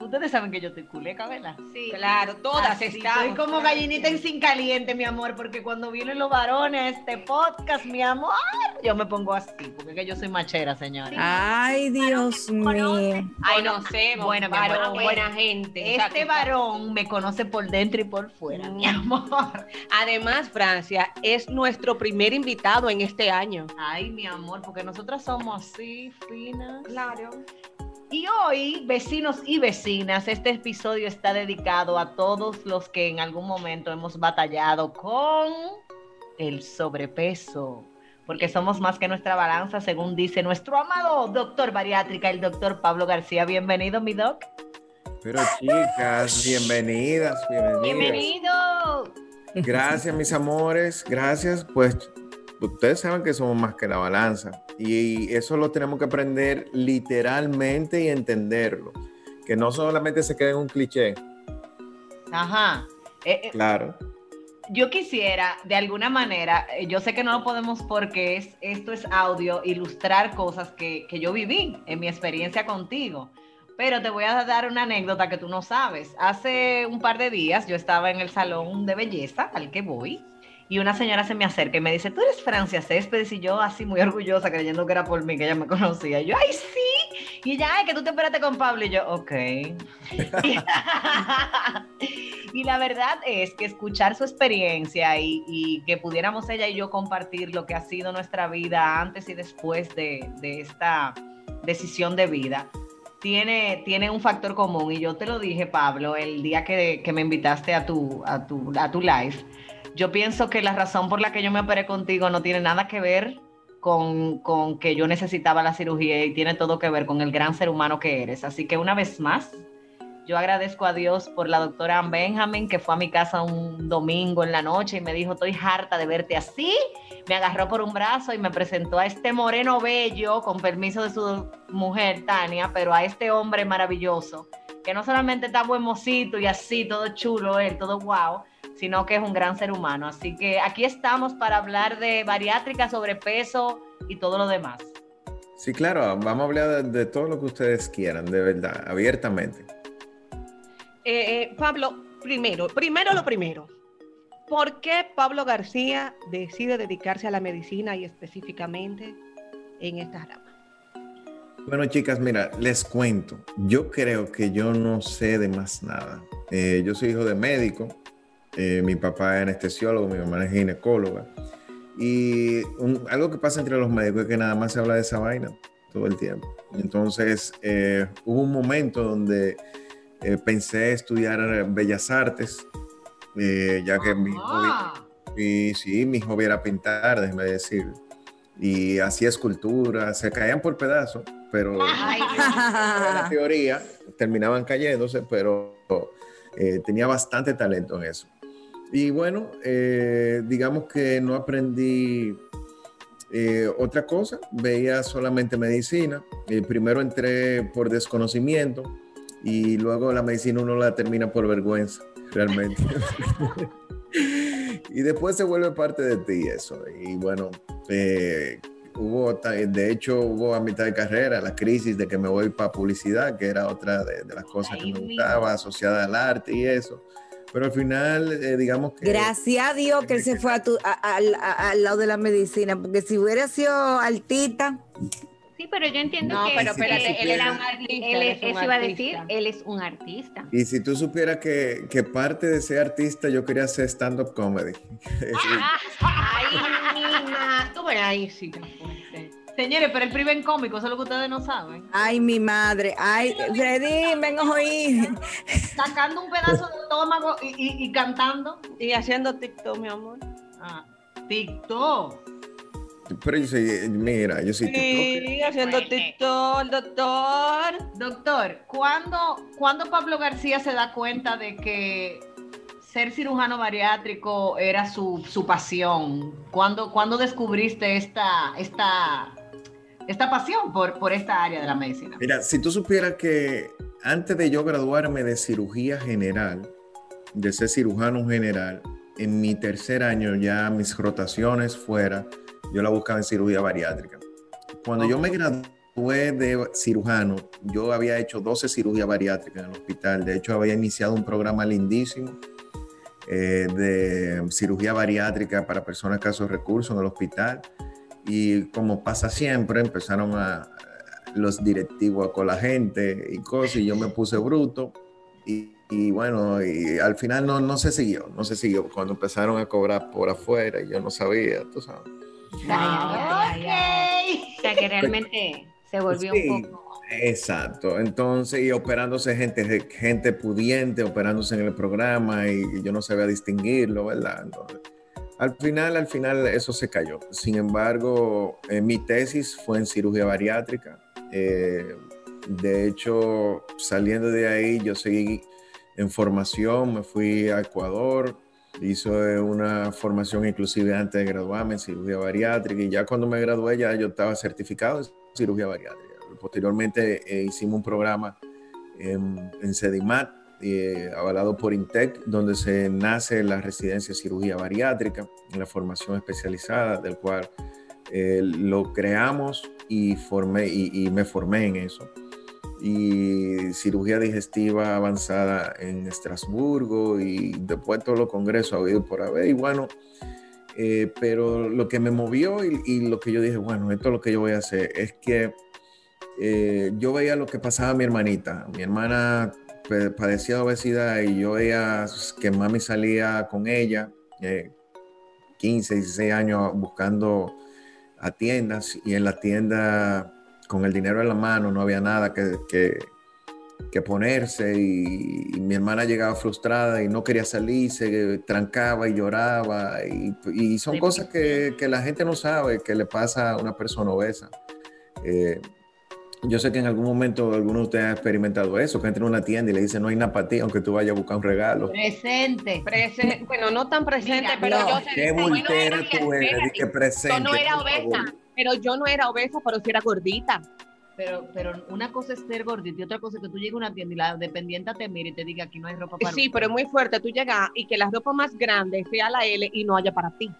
Ustedes saben que yo estoy culeca, ¿verdad? Sí, claro, todas Así, estamos. Estoy como gallinita en sin caliente, mi amor, porque cuando vienen los varones a este podcast, mi amor, yo me pongo así, porque es que yo soy machera, señora. Ay, Dios mío. Ay, no sé, Bueno, mi varón, amor, buena gente. Este varón me conoce por dentro y por fuera, mi amor. Además, Francia es nuestro primer invitado en este año. Ay, mi amor, porque nosotras somos así, finas. Claro. Y hoy, vecinos y vecinas, este episodio está dedicado a todos los que en algún momento hemos batallado con el sobrepeso. Porque somos más que nuestra balanza, según dice nuestro amado doctor bariátrica, el doctor Pablo García. Bienvenido, mi doc. Pero chicas, bienvenidas, bienvenidas. Bienvenido. Gracias, mis amores, gracias. Pues ustedes saben que somos más que la balanza y eso lo tenemos que aprender literalmente y entenderlo. Que no solamente se quede en un cliché, Ajá. Eh, eh, claro. yo quisiera, de alguna manera, eh, yo sé que no lo podemos porque es, esto es audio, ilustrar cosas que, que yo viví en mi experiencia contigo. Pero te voy a dar una anécdota que tú no sabes. Hace un par de días yo estaba en el salón de belleza al que voy y una señora se me acerca y me dice, tú eres Francia Céspedes y yo así muy orgullosa creyendo que era por mí, que ella me conocía. Y yo, ay, sí. Y ella, ay, que tú te esperaste con Pablo. Y yo, ok. y la verdad es que escuchar su experiencia y, y que pudiéramos ella y yo compartir lo que ha sido nuestra vida antes y después de, de esta decisión de vida, tiene, tiene un factor común. Y yo te lo dije, Pablo, el día que, que me invitaste a tu, a, tu, a tu live. Yo pienso que la razón por la que yo me operé contigo no tiene nada que ver con, con que yo necesitaba la cirugía y tiene todo que ver con el gran ser humano que eres. Así que una vez más, yo agradezco a Dios por la doctora Ann Benjamin, que fue a mi casa un domingo en la noche y me dijo, estoy harta de verte así. Me agarró por un brazo y me presentó a este moreno bello, con permiso de su mujer, Tania, pero a este hombre maravilloso, que no solamente está buen mocito y así, todo chulo, él, todo wow, sino que es un gran ser humano. Así que aquí estamos para hablar de bariátrica, sobrepeso y todo lo demás. Sí, claro, vamos a hablar de, de todo lo que ustedes quieran, de verdad, abiertamente. Eh, eh, Pablo, primero, primero lo primero. ¿Por qué Pablo García decide dedicarse a la medicina y específicamente en esta rama? Bueno, chicas, mira, les cuento. Yo creo que yo no sé de más nada. Eh, yo soy hijo de médico. eh, mi papá es anestesiólogo, mi mamá es ginecóloga. Y un- algo que pasa entre los médicos es que nada más se habla de esa vaina todo el tiempo. Entonces, eh, hubo un momento donde pensé estudiar Bellas Artes, ya que mi hobby, Ah, y sí, mi hobby era pintar, déjeme decir. Y hacía esculturas, se caían por pedazos, pero la teoría terminaban cayéndose, pero eh, tenía bastante talento en eso. Y bueno, eh, digamos que no aprendí eh, otra cosa, veía solamente medicina. Primero entré por desconocimiento y luego la medicina uno la termina por vergüenza, realmente. y después se vuelve parte de ti eso. Y bueno, eh, hubo, de hecho, hubo a mitad de carrera la crisis de que me voy para publicidad, que era otra de, de las cosas Ahí que me gustaba, asociada al arte y eso. Pero al final, eh, digamos que... Gracias a Dios que él se fue a tu- a- a- a- al lado de la medicina, porque si hubiera sido altita, Sí, pero yo entiendo No, que pero él- espérate, él, él era es un artista. Él, él es un eso iba a decir, él es un artista. Y si tú supieras que, que parte de ser artista yo quería hacer stand-up comedy. Ay, nina. Tú verás ahí, sí. Señores, pero el primer cómico, eso es lo que ustedes no saben. ay mi madre, ay Freddy, ven a oír. Sacando un pedazo de estómago y, y- y cantando. Y haciendo TikTok, mi amor. Ah, TikTok. Pero yo soy, mira, yo soy TikToker. Sí, haciendo TikTok, doctor. Doctor, ¿cuándo, ¿cuándo Pablo García se da cuenta de que ser cirujano bariátrico era su, su pasión? ¿Cuándo, cuándo descubriste esta, esta, esta pasión por, por esta área de la medicina? Mira, si tú supieras que antes de yo graduarme de cirugía general, de ser cirujano general, en mi tercer año ya mis rotaciones fuera, yo la buscaba en cirugía bariátrica. Cuando yo me gradué de cirujano, yo había hecho 12 cirugías bariátricas en el hospital. De hecho, había iniciado un programa lindísimo eh, de cirugía bariátrica para personas de escasos recursos en el hospital. Y como pasa siempre, empezaron a, los directivos con la gente y cosas, y yo me puse bruto. Y, y bueno, y al final no, no se siguió, no se siguió. Cuando empezaron a cobrar por afuera, y yo no sabía, tú sabes. Ay, ay, ay. O sea que realmente se volvió Sí. un poco. Exacto, entonces, y operándose gente, gente pudiente, operándose en el programa, y, y yo no sabía distinguirlo, ¿verdad? Entonces, al final, al final, eso se cayó. Sin embargo, eh, mi tesis fue en cirugía bariátrica. Eh, de hecho, saliendo de ahí, yo seguí en formación, me fui a Ecuador, hice una formación inclusive antes de graduarme en cirugía bariátrica, y ya cuando me gradué, ya yo estaba certificado en cirugía bariátrica. Posteriormente eh, hicimos un programa en, en CEDIMAT, eh, avalado por INTEC, donde se nace la residencia de cirugía bariátrica, la formación especializada, del cual eh, lo creamos y, formé, y, y me formé en eso. Y cirugía digestiva avanzada en Estrasburgo y después todos los congresos ha habido por haber. Y bueno, eh, pero lo que me movió y, y, lo que yo dije, bueno, esto es lo que yo voy a hacer, es que eh, yo veía lo que pasaba a mi hermanita. Mi hermana padecía de obesidad y yo veía que mami salía con ella, eh, 15, 16 años buscando a tiendas y en la tienda con el dinero en la mano no había nada que, que, que ponerse y, y, mi hermana llegaba frustrada y no quería salir, se trancaba y lloraba y, y son sí, cosas que, que, la gente no sabe que le pasa a una persona obesa. Eh, yo sé que en algún momento alguno de ustedes ha experimentado eso, que entra en una tienda y le dice no hay nada para ti, aunque tú vayas a buscar un regalo. Presente. Presente. Bueno, no tan presente, Mira, pero no, yo sé. Qué voltera tú eres, que presente. Yo no era obesa, pero yo no era obesa, pero sí era gordita. Pero, pero una cosa es ser gordita y otra cosa es que tú llegues a una tienda y la dependiente te mire y te diga aquí no hay ropa para Sí, pero es muy fuerte tú llegas y que la ropa más grande sea la L y no haya para ti.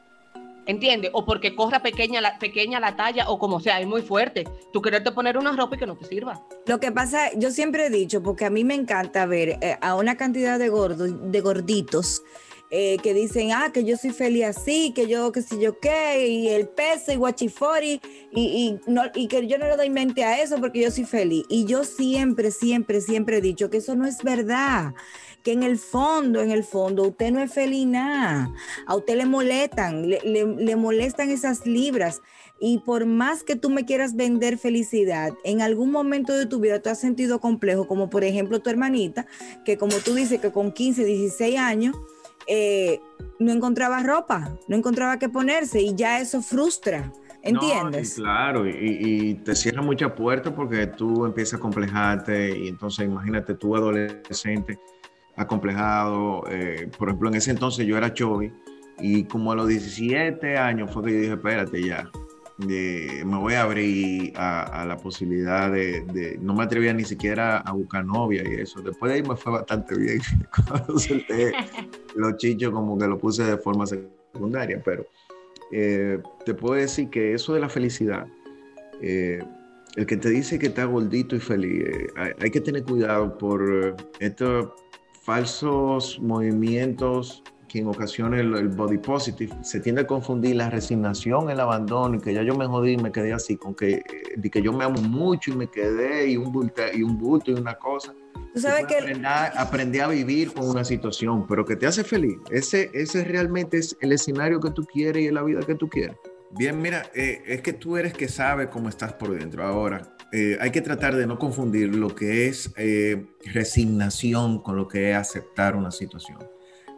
¿Entiendes? O porque corra pequeña la, pequeña la talla o como sea, es muy fuerte. Tú quererte poner una ropa y que no te sirva. Lo que pasa, yo siempre he dicho, porque a mí me encanta ver eh, a una cantidad de gordos, de gorditos, eh, que dicen, ah, que yo soy feliz así, que yo, que si yo qué, y el peso y guachifori, y, y, no, y que yo no le doy mente a eso porque yo soy feliz. Y yo siempre, siempre, siempre he dicho que eso no es verdad que en el fondo, en el fondo, usted no es feliz nada. A usted le molestan, le, le, le, molestan esas libras. Y por más que tú me quieras vender felicidad, en algún momento de tu vida tú has sentido complejo, como por ejemplo tu hermanita, que como tú dices que con 15, 16 años, eh, no encontraba ropa, no encontraba qué ponerse y ya eso frustra. ¿Entiendes? No, claro, y, y, te cierra muchas puertas porque tú empiezas a complejarte y entonces imagínate tú adolescente acomplejado. Eh, por ejemplo, en ese entonces yo era Chovy y como a los 17 años fue que yo dije, espérate ya, de, me voy a abrir a, a la posibilidad de, de, no me atrevía ni siquiera a buscar novia y eso. Después de ahí me fue bastante bien. Cuando solté los chichos como que lo puse de forma secundaria, pero eh, te puedo decir que eso de la felicidad, eh, el que te dice que está gordito y feliz, eh, hay, que tener cuidado por estos falsos movimientos que en ocasiones el, body positive se tiende a confundir la resignación, el abandono, que ya yo me jodí y me quedé así, con que, de que yo me amo mucho y me quedé y un bulto y, un bulto y una cosa. Tú sabes que aprendí, aprendí, a vivir con una situación, pero que te hace feliz. Ese, ese realmente es el escenario que tú quieres y la vida que tú quieres. Bien, mira, eh, es que tú eres que sabe cómo estás por dentro. Ahora, eh, hay que tratar de no confundir lo que es eh, resignación con lo que es aceptar una situación.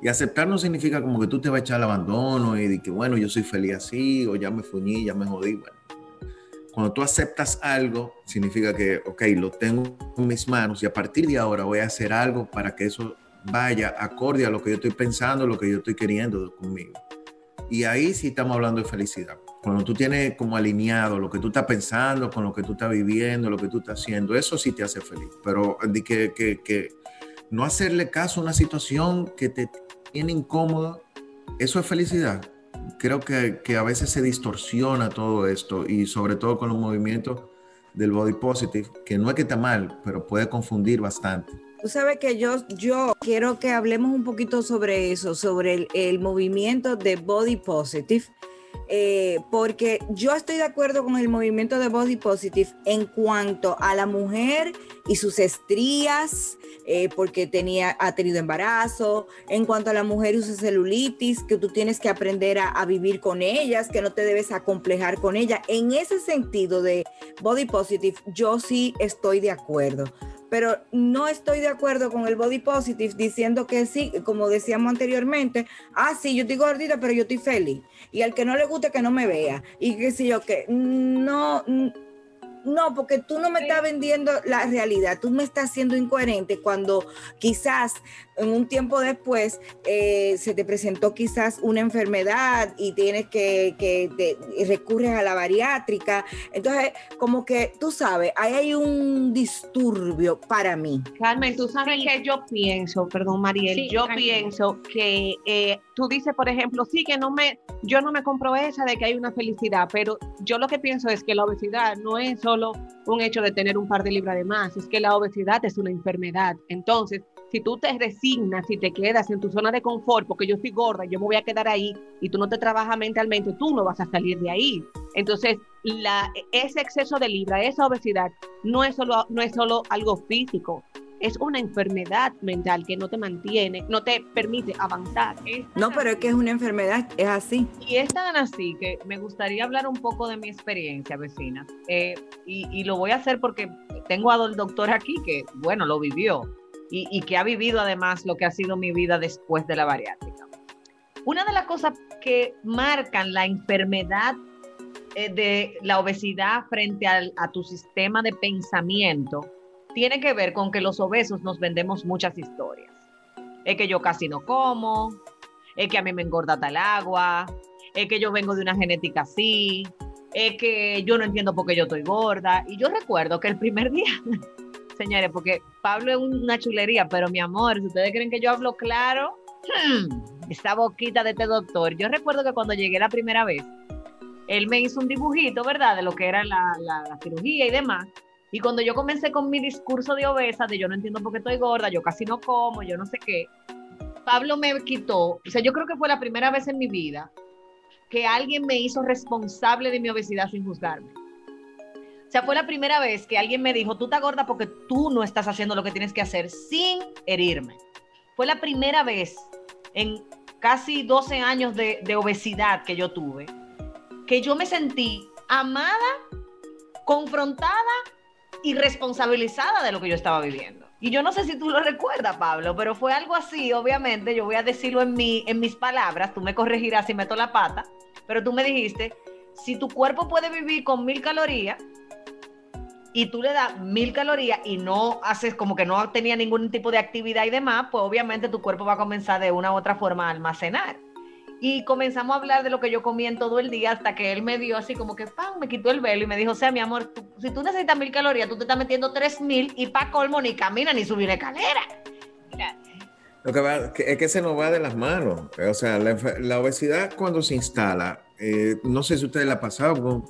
Y aceptar no significa como que tú te vas a echar al abandono y de que, bueno, yo soy feliz así, o ya me fuñí, ya me jodí. Bueno, cuando tú aceptas algo, significa que, ok, lo tengo en mis manos y a partir de ahora voy a hacer algo para que eso vaya acorde a lo que yo estoy pensando, lo que yo estoy queriendo conmigo. Y ahí sí estamos hablando de felicidad. Cuando tú tienes como alineado lo que tú estás pensando con lo que tú estás viviendo, lo que tú estás haciendo, eso sí te hace feliz. Pero que, que, que no hacerle caso a una situación que te tiene incómoda, eso es felicidad. Creo que, que, a veces se distorsiona todo esto y sobre todo con los movimientos del body positive, que no es que está mal, pero puede confundir bastante. Tú sabes que yo, yo quiero que hablemos un poquito sobre eso, sobre el, el movimiento de body positive. Eh, porque yo estoy de acuerdo con el movimiento de Body Positive en cuanto a la mujer y sus estrías, eh, porque tenía, ha tenido embarazo, en cuanto a la mujer y su celulitis, que tú tienes que aprender a, vivir con ellas, que no te debes acomplejar con ella. En ese sentido de Body Positive, yo sí estoy de acuerdo pero no estoy de acuerdo con el body positive diciendo que sí, como decíamos anteriormente, ah, sí, yo estoy gordita, pero yo estoy feliz. Y al que no le guste, que no me vea. Y qué sé yo, que no, no, porque tú no me estás vendiendo la realidad, tú me estás siendo incoherente cuando quizás en un tiempo después eh, se te presentó quizás una enfermedad y tienes que, que te, y recurres a la bariátrica. Entonces, como que tú sabes, ahí hay un disturbio para mí. Carmen, tú sabes sí. que yo pienso, perdón Mariel, sí, yo tranquilo. pienso que eh, tú dices, por ejemplo, sí que no me, yo no me compro esa de que hay una felicidad, pero yo lo que pienso es que la obesidad no es solo un hecho de tener un par de libras de más, es que la obesidad es una enfermedad. Entonces, si tú te resignas, si te quedas en tu zona de confort, porque yo estoy gorda, yo me voy a quedar ahí y tú no te trabajas mentalmente, tú no vas a salir de ahí. Entonces, la, ese exceso de libra, esa obesidad, no es solo, no es solo algo físico, es una enfermedad mental que no te mantiene, no te permite avanzar. No, pero es que es una enfermedad, es así. Y es tan así que me gustaría hablar un poco de mi experiencia, vecina. Eh, y, y, lo voy a hacer porque tengo al doctor aquí que, bueno, lo vivió y, y que ha vivido además lo que ha sido mi vida después de la bariátrica. Una de las cosas que marcan la enfermedad eh, de la obesidad frente al, a tu sistema de pensamiento tiene que ver con que los obesos nos vendemos muchas historias. Es que yo casi no como, es que a mí me engorda tal agua, es que yo vengo de una genética así, es que yo no entiendo por qué yo estoy gorda. Y yo recuerdo que el primer día señores, porque Pablo es una chulería, pero mi amor, si ustedes creen que yo hablo claro, hmm, esa boquita de este doctor. Yo recuerdo que cuando llegué la primera vez, él me hizo un dibujito, ¿verdad? De lo que era la, la, la cirugía y demás. Y cuando yo comencé con mi discurso de obesa, de yo no entiendo por qué estoy gorda, yo casi no como, yo no sé qué, Pablo me quitó, o sea, yo creo que fue la primera vez en mi vida que alguien me hizo responsable de mi obesidad sin juzgarme. O sea, fue la primera vez que alguien me dijo, tú estás gorda porque tú no estás haciendo lo que tienes que hacer sin herirme. Fue la primera vez en casi 12 años de, de obesidad que yo tuve, que yo me sentí amada, confrontada y responsabilizada de lo que yo estaba viviendo. Y yo no sé si tú lo recuerdas, Pablo, pero fue algo así, obviamente, yo voy a decirlo en, mi, en mis palabras, tú me corregirás si meto la pata, pero tú me dijiste, si tu cuerpo puede vivir con mil calorías y tú le das mil calorías y no haces como que no tenía ningún tipo de actividad y demás, pues obviamente tu cuerpo va a comenzar de una u otra forma a almacenar. Y comenzamos a hablar de lo que yo comía en todo el día hasta que él me dio así como que, ¡pam!, me quitó el velo y me dijo, o sea, mi amor, tú, si tú necesitas mil calorías, tú te estás metiendo tres mil y pa' colmo ni camina ni subir escalera. Mira. Lo que va, es que se nos va de las manos. O sea, la, la obesidad cuando se instala, eh, no sé si ustedes la pasado,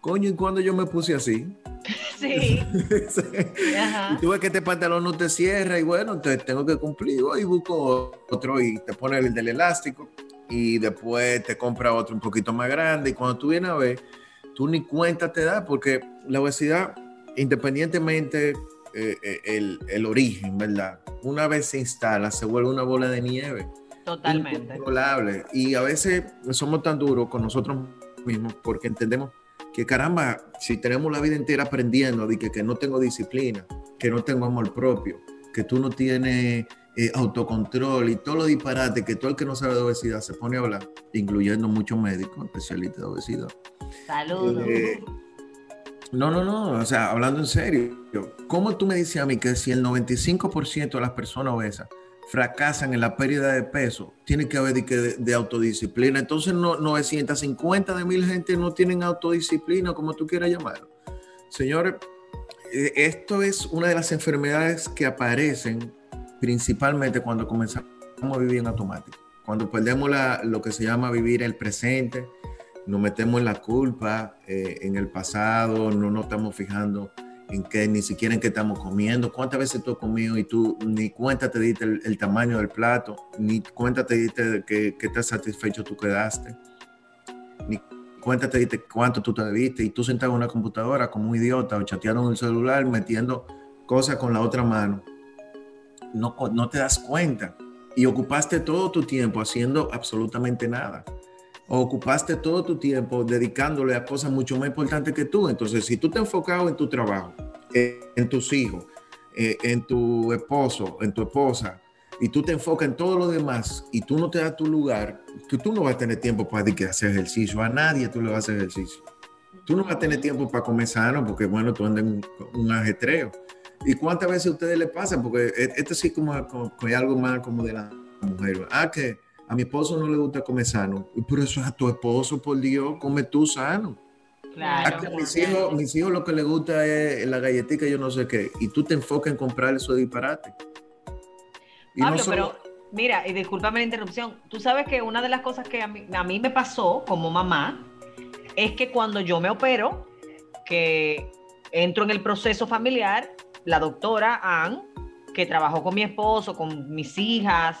coño, ¿y cuando yo me puse así? Sí. Y tú ves que este pantalón no te cierra y bueno, entonces tengo que cumplir. Y busco otro y te pone el del elástico y después te compra otro un poquito más grande. Y cuando tú vienes a ver, tú ni cuenta te das porque la obesidad, independientemente eh, eh, el, el, origen, ¿verdad? Una vez se instala, se vuelve una bola de nieve. Totalmente. Y a veces somos tan duros con nosotros mismos porque entendemos que caramba, si tenemos la vida entera aprendiendo de que, que no tengo disciplina, que no tengo amor propio, que tú no tienes eh, autocontrol y todo lo disparate que todo el que no sabe de obesidad se pone a hablar, incluyendo muchos médicos especialistas de obesidad. Saludos. Eh, no, no, no, o sea, hablando en serio, ¿cómo tú me dices a mí que si el 95% de las personas obesas fracasan en la pérdida de peso, tiene que haber de, autodisciplina. Entonces, no, 950 de mil gente no tienen autodisciplina, como tú quieras llamarlo. Señores, eh, esto es una de las enfermedades que aparecen principalmente cuando comenzamos a vivir en automático. Cuando perdemos lo que se llama vivir el presente, nos metemos en la culpa, eh, en el pasado, no nos estamos fijando en que ni siquiera en qué estamos comiendo, cuántas veces tú has comido y tú ni cuenta te diste el, tamaño del plato, ni cuenta te diste que, que estás satisfecho tú quedaste, ni cuenta te diste cuánto tú te debiste y tú sentado en una computadora como un idiota o chateando en el celular metiendo cosas con la otra mano. No, no te das cuenta y ocupaste todo tu tiempo haciendo absolutamente nada ocupaste todo tu tiempo dedicándole a cosas mucho más importantes que tú. Entonces, si tú te enfocado en tu trabajo, en, tus hijos, eh, en tu esposo, en tu esposa, y tú te enfocas en todo lo demás y tú no te das tu lugar, que tú no vas a tener tiempo para hacer ejercicio. A nadie tú le vas a hacer ejercicio. Tú no vas a tener tiempo para comer sano porque, bueno, tú andas en un, ajetreo. ¿Y cuántas veces a ustedes les pasa? Porque e, esto sí como, como, como algo más como de la mujer. Ah, que a mi esposo no le gusta comer sano. Pero eso es a tu esposo, por Dios, come tú sano. Claro. A mis, hijos, mis hijos lo que les gusta es la galletita, yo no sé qué. Y tú te enfocas en comprar eso de disparate. Pablo, pero mira, y discúlpame la interrupción. Tú sabes que una de las cosas que a mí, a mí me pasó como mamá es que cuando yo me opero, que entro en el proceso familiar, la doctora Ann, que trabajó con mi esposo, con mis hijas,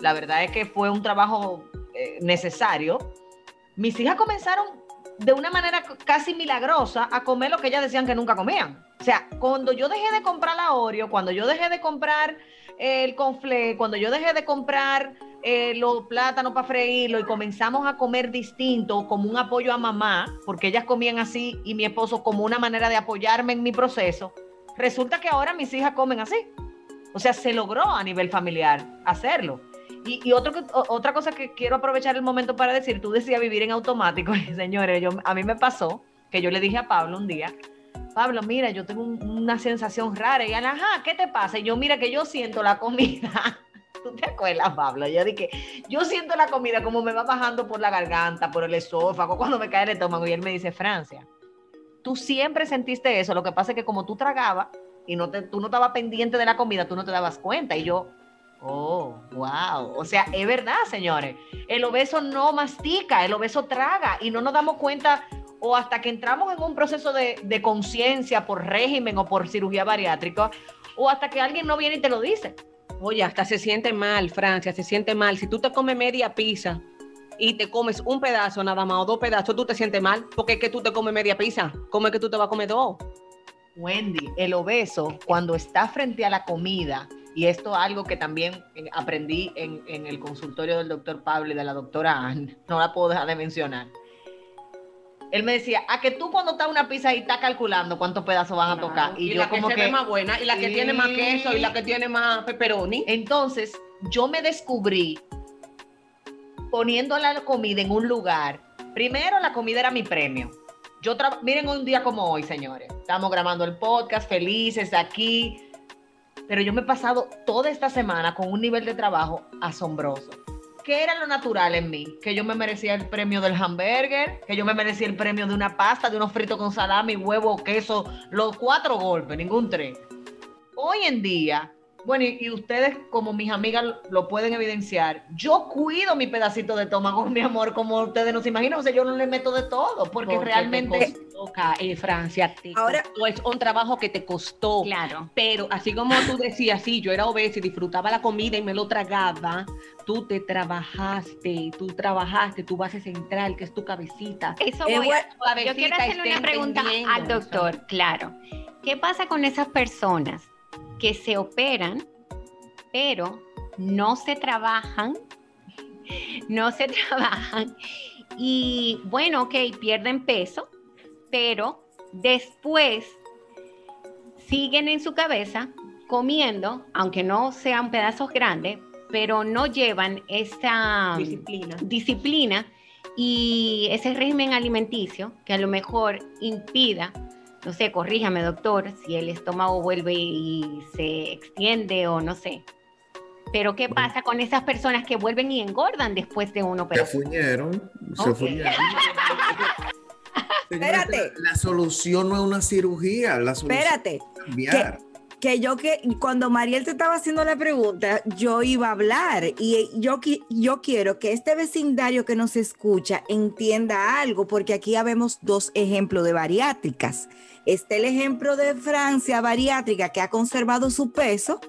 la verdad es que fue un trabajo eh, necesario. Mis hijas comenzaron de una manera casi milagrosa a comer lo que ellas decían que nunca comían. O sea, cuando yo dejé de comprar la Oreo, cuando yo dejé de comprar el conflé, cuando yo dejé de comprar eh, los plátanos para freírlo y comenzamos a comer distinto como un apoyo a mamá, porque ellas comían así y mi esposo como una manera de apoyarme en mi proceso, resulta que ahora mis hijas comen así. O sea, se logró a nivel familiar hacerlo. Y, otra cosa que quiero aprovechar el momento para decir, tú decías vivir en automático, señores, yo, a mí me pasó que yo le dije a Pablo un día, Pablo, mira, yo tengo una sensación rara. Y él, ajá, ¿qué te pasa? Y yo, mira, que yo siento la comida. ¿Tú te acuerdas, Pablo? Yo dije, yo siento la comida como me va bajando por la garganta, por el esófago, cuando me cae el estómago. Y él me dice, Francia, tú siempre sentiste eso. Lo que pasa es que como tú tragabas y no te, tú no estabas pendiente de la comida, tú no te dabas cuenta. Y yo, Oh, wow. O sea, es verdad, señores. El obeso no mastica, el obeso traga y no nos damos cuenta o hasta que entramos en un proceso de, conciencia por régimen o por cirugía bariátrica o hasta que alguien no viene y te lo dice. Oye, hasta se siente mal, Francia, se siente mal. Si tú te comes media pizza y te comes un pedazo nada más o dos pedazos, tú te sientes mal porque es que tú te comes media pizza. ¿Cómo es que tú te vas a comer dos? Wendy, el obeso, cuando está frente a la comida, y esto es algo que también eh, aprendí en, el consultorio del doctor Pablo y de la doctora Anne, no la puedo dejar de mencionar. Él me decía, a que tú cuando estás una pizza y estás calculando cuántos pedazos van a tocar. Y, yo la que como se que, ve más buena, y la que tiene más queso, y la que tiene más pepperoni. Entonces, yo me descubrí poniendo la comida en un lugar. Primero, la comida era mi premio. Yo miren un día como hoy, señores. Estamos grabando el podcast, felices aquí pero yo me he pasado toda esta semana con un nivel de trabajo asombroso. ¿Qué era lo natural en mí? Que yo me merecía el premio del hamburger, que yo me merecía el premio de una pasta, de unos fritos con salami, huevo, queso, los cuatro golpes, ningún tres. Hoy en día, bueno, y, ustedes como mis amigas lo pueden evidenciar, yo cuido mi pedacito de estómago, mi amor, como ustedes no se imaginan, o sea, yo no le meto de todo, porque, realmente... Te eh, Francia, Ahora, es un trabajo que te costó. Claro. Pero así como tú decías, sí, yo era obesa y disfrutaba la comida y me lo tragaba, tú te trabajaste, tú trabajaste tu base central, que es tu cabecita. Eso voy a, Yo quiero hacerle una pregunta al doctor, claro. ¿Qué pasa con esas personas que se operan, pero no se trabajan, no se trabajan y bueno, ok, pierden peso, pero después siguen en su cabeza comiendo, aunque no sean pedazos grandes, pero no llevan esa disciplina. disciplina y ese régimen alimenticio que a lo mejor impida no sé, corríjame doctor, si el estómago vuelve y se extiende o no sé. Pero ¿qué pasa con esas personas que vuelven y engordan después de una operación? Se fuñeron, se fuñeron. Espérate. La solución no es una cirugía, la solución Espérate. es cambiar que yo que cuando Mariel te estaba haciendo la pregunta, yo iba a hablar y yo, yo quiero que este vecindario que nos escucha entienda algo, porque aquí habemos dos ejemplos de bariátricas. Está el ejemplo de Francia bariátrica que ha conservado su peso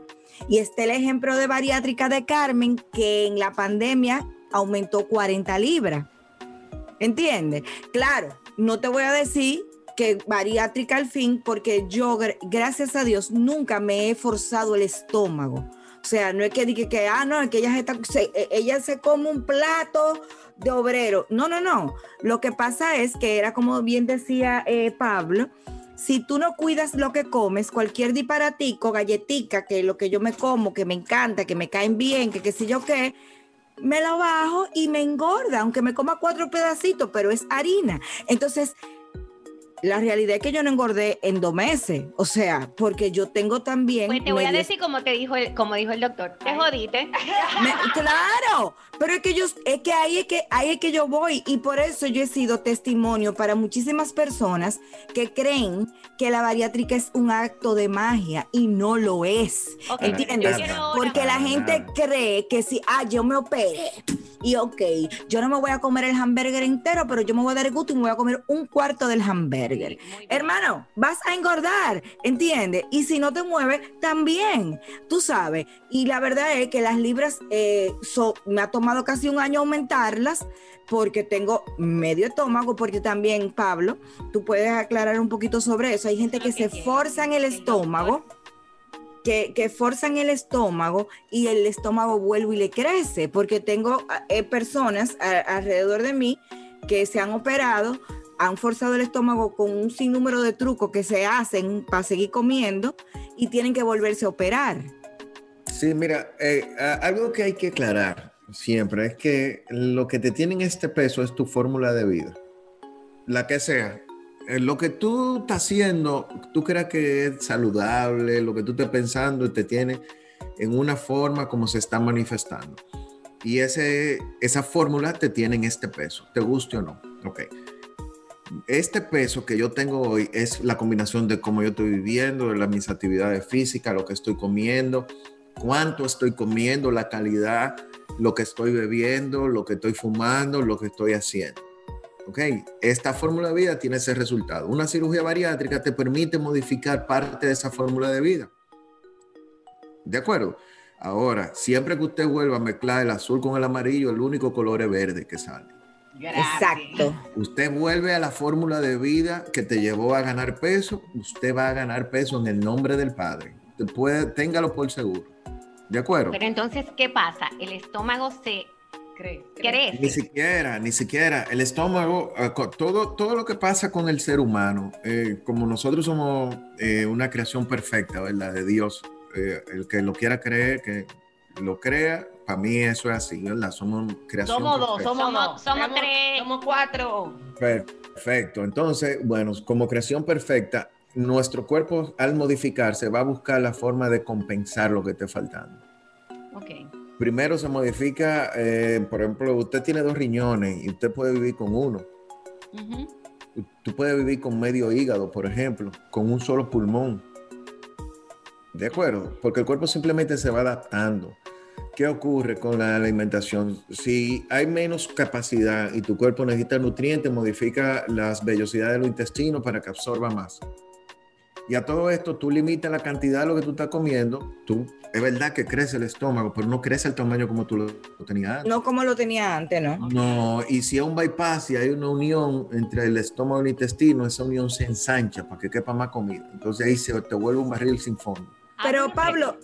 y está el ejemplo de bariátrica de Carmen que en la pandemia aumentó 40 libras. ¿Entiendes? Claro, no te voy a decir que bariátrica al fin, porque yo, gracias a Dios, nunca me he forzado el estómago. O sea, no es que diga que, ah, no, es que ella se, e, ella se come un plato de obrero. No, no, no. Lo que pasa es que era como bien decía eh, Pablo, si tú no cuidas lo que comes, cualquier disparatico, galletica, que lo que yo me como, que me encanta, que me caen bien, que qué sé yo qué, me lo bajo y me engorda, aunque me coma cuatro pedacitos, pero es harina. Entonces, la realidad es que yo no engordé en dos meses, o sea, porque yo tengo también... Pues te voy a decir como te dijo el, como dijo el doctor, te jodiste. claro, pero es que yo, es que ahí es que ahí es que yo voy y por eso yo he sido testimonio para muchísimas personas que creen que la bariátrica es un acto de magia y no lo es, ¿entiendes? Porque la gente cree que si, ah, yo me operé y ok, yo no me voy a comer el hamburger entero, pero yo me voy a dar el gusto y me voy a comer un cuarto del hamburger. Hermano, vas a engordar, ¿entiendes? Y si no te mueves, también, tú sabes. Y la verdad es que las libras eh, me ha tomado casi un año aumentarlas porque tengo medio estómago, porque también, Pablo, tú puedes aclarar un poquito sobre eso. Hay gente que se forza en el estómago que, forzan el estómago y el estómago vuelve y le crece, porque tengo eh, personas alrededor de mí que se han operado, han forzado el estómago con un sinnúmero de trucos que se hacen para seguir comiendo y tienen que volverse a operar. Sí, mira, eh, algo que hay que aclarar siempre es que lo que te tiene en este peso es tu fórmula de vida, la que sea, eh, lo que tú estás haciendo, tú creas que es saludable, lo que tú estás pensando te tiene en una forma como se está manifestando. Y ese, esa fórmula te tiene en este peso, te guste o no. Ok. Este peso que yo tengo hoy es la combinación de cómo yo estoy viviendo, de mis actividades físicas, lo que estoy comiendo, cuánto estoy comiendo, la calidad, lo que estoy bebiendo, lo que estoy fumando, lo que estoy haciendo. ¿ok? Esta fórmula de vida tiene ese resultado. Una cirugía bariátrica te permite modificar parte de esa fórmula de vida. ¿De acuerdo? Ahora, siempre que usted vuelva a mezclar el azul con el amarillo, el único color es verde que sale. Exacto. Usted vuelve a la fórmula de vida que te llevó a ganar peso, usted va a ganar peso en el nombre del Padre. puede, téngalo por seguro. ¿De acuerdo? Pero entonces, ¿qué pasa? El estómago se ¿Crees? Ni siquiera, ni siquiera. El estómago, eh, todo, todo lo que pasa con el ser humano, eh, como nosotros somos eh, una creación perfecta, ¿verdad? De Dios, el que lo quiera creer, que lo crea, para mí eso es así, ¿verdad? Somos creación Somos dos, somos dos, somos tres, somos cuatro. Perfecto. Entonces, bueno, como creación perfecta, nuestro cuerpo al modificarse va a buscar la forma de compensar lo que esté faltando. Ok. Primero se modifica, eh, por ejemplo, usted tiene dos riñones y usted puede vivir con uno. Tú puedes vivir con medio hígado, por ejemplo, con un solo pulmón. ¿De acuerdo? Porque el cuerpo simplemente se va adaptando. ¿Qué ocurre con la alimentación? Si hay menos capacidad y tu cuerpo necesita nutrientes, modifica las vellosidades de los intestinos para que absorba más. Y a todo esto tú limitas la cantidad de lo que tú estás comiendo. Tú, es verdad que crece el estómago, pero no crece el tamaño como tú lo, tenías antes. No como lo tenía antes, ¿no? No, y si hay un bypass y hay una unión entre el estómago y el intestino, esa unión se ensancha para que quepa más comida. Entonces ahí se te vuelve un barril sin fondo. Pero Pablo,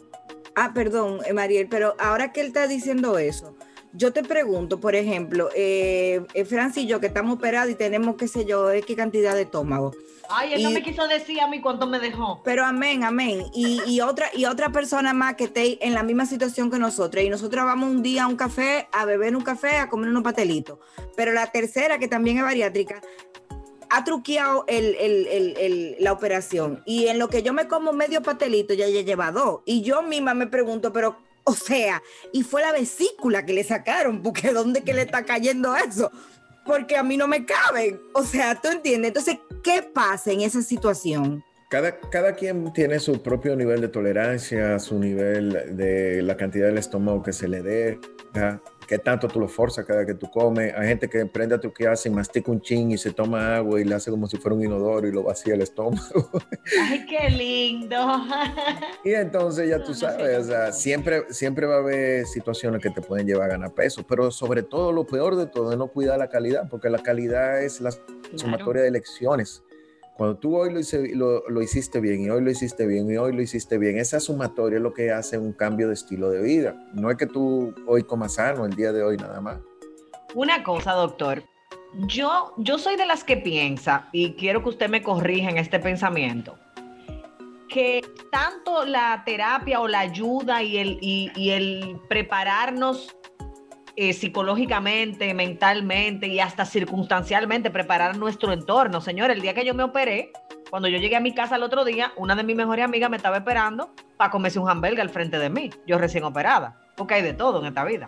Ah, perdón, eh, Mariel, pero ahora que él está diciendo eso, yo te pregunto, por ejemplo, eh, eh Francis y yo que estamos operados y tenemos, qué sé yo, qué cantidad de estómago. Ay, él no me quiso decir a mí cuánto me dejó. Pero amén, amén. Y, otra, y otra persona más que esté en la misma situación que nosotros. Y nosotros vamos un día a un café, a beber un café, a comer unos patelitos. Pero la tercera, que también es bariátrica, ha truqueado la operación y en lo que yo me como medio patelito ya, ya lleva dos. Y yo misma me pregunto, pero, o sea, y fue la vesícula que le sacaron, porque ¿dónde que le está cayendo eso? Porque a mí no me cabe. O sea, ¿tú entiendes? Entonces, ¿qué pasa en esa situación? Cada, cada, quien tiene su propio nivel de tolerancia, su nivel de la cantidad del estómago que se le deja qué tanto tú lo forzas cada que tú comes. Hay gente que prende a tu que hace y mastica un ching y se toma agua y le hace como si fuera un inodoro y lo vacía el estómago. Ay, qué lindo. y entonces ya tú sabes, o sea, siempre, siempre va a haber situaciones que te pueden llevar a ganar peso, pero sobre todo lo peor de todo es no cuidar la calidad, porque la calidad es la sumatoria de elecciones. Cuando tú hoy lo, lo, hiciste bien y hoy lo hiciste bien y hoy lo hiciste bien, esa sumatoria es lo que hace un cambio de estilo de vida. No es que tú hoy comas sano el día de hoy nada más. Una cosa, doctor. Yo, yo soy de las que piensa, y quiero que usted me corrija en este pensamiento, que tanto la terapia o la ayuda y el, y el prepararnos eh, psicológicamente, mentalmente y hasta circunstancialmente preparar nuestro entorno. Señor, el día que yo me operé, cuando yo llegué a mi casa el otro día, una de mis mejores amigas me estaba esperando para comerse un hamburger al frente de mí, yo recién operada, porque hay de todo en esta vida.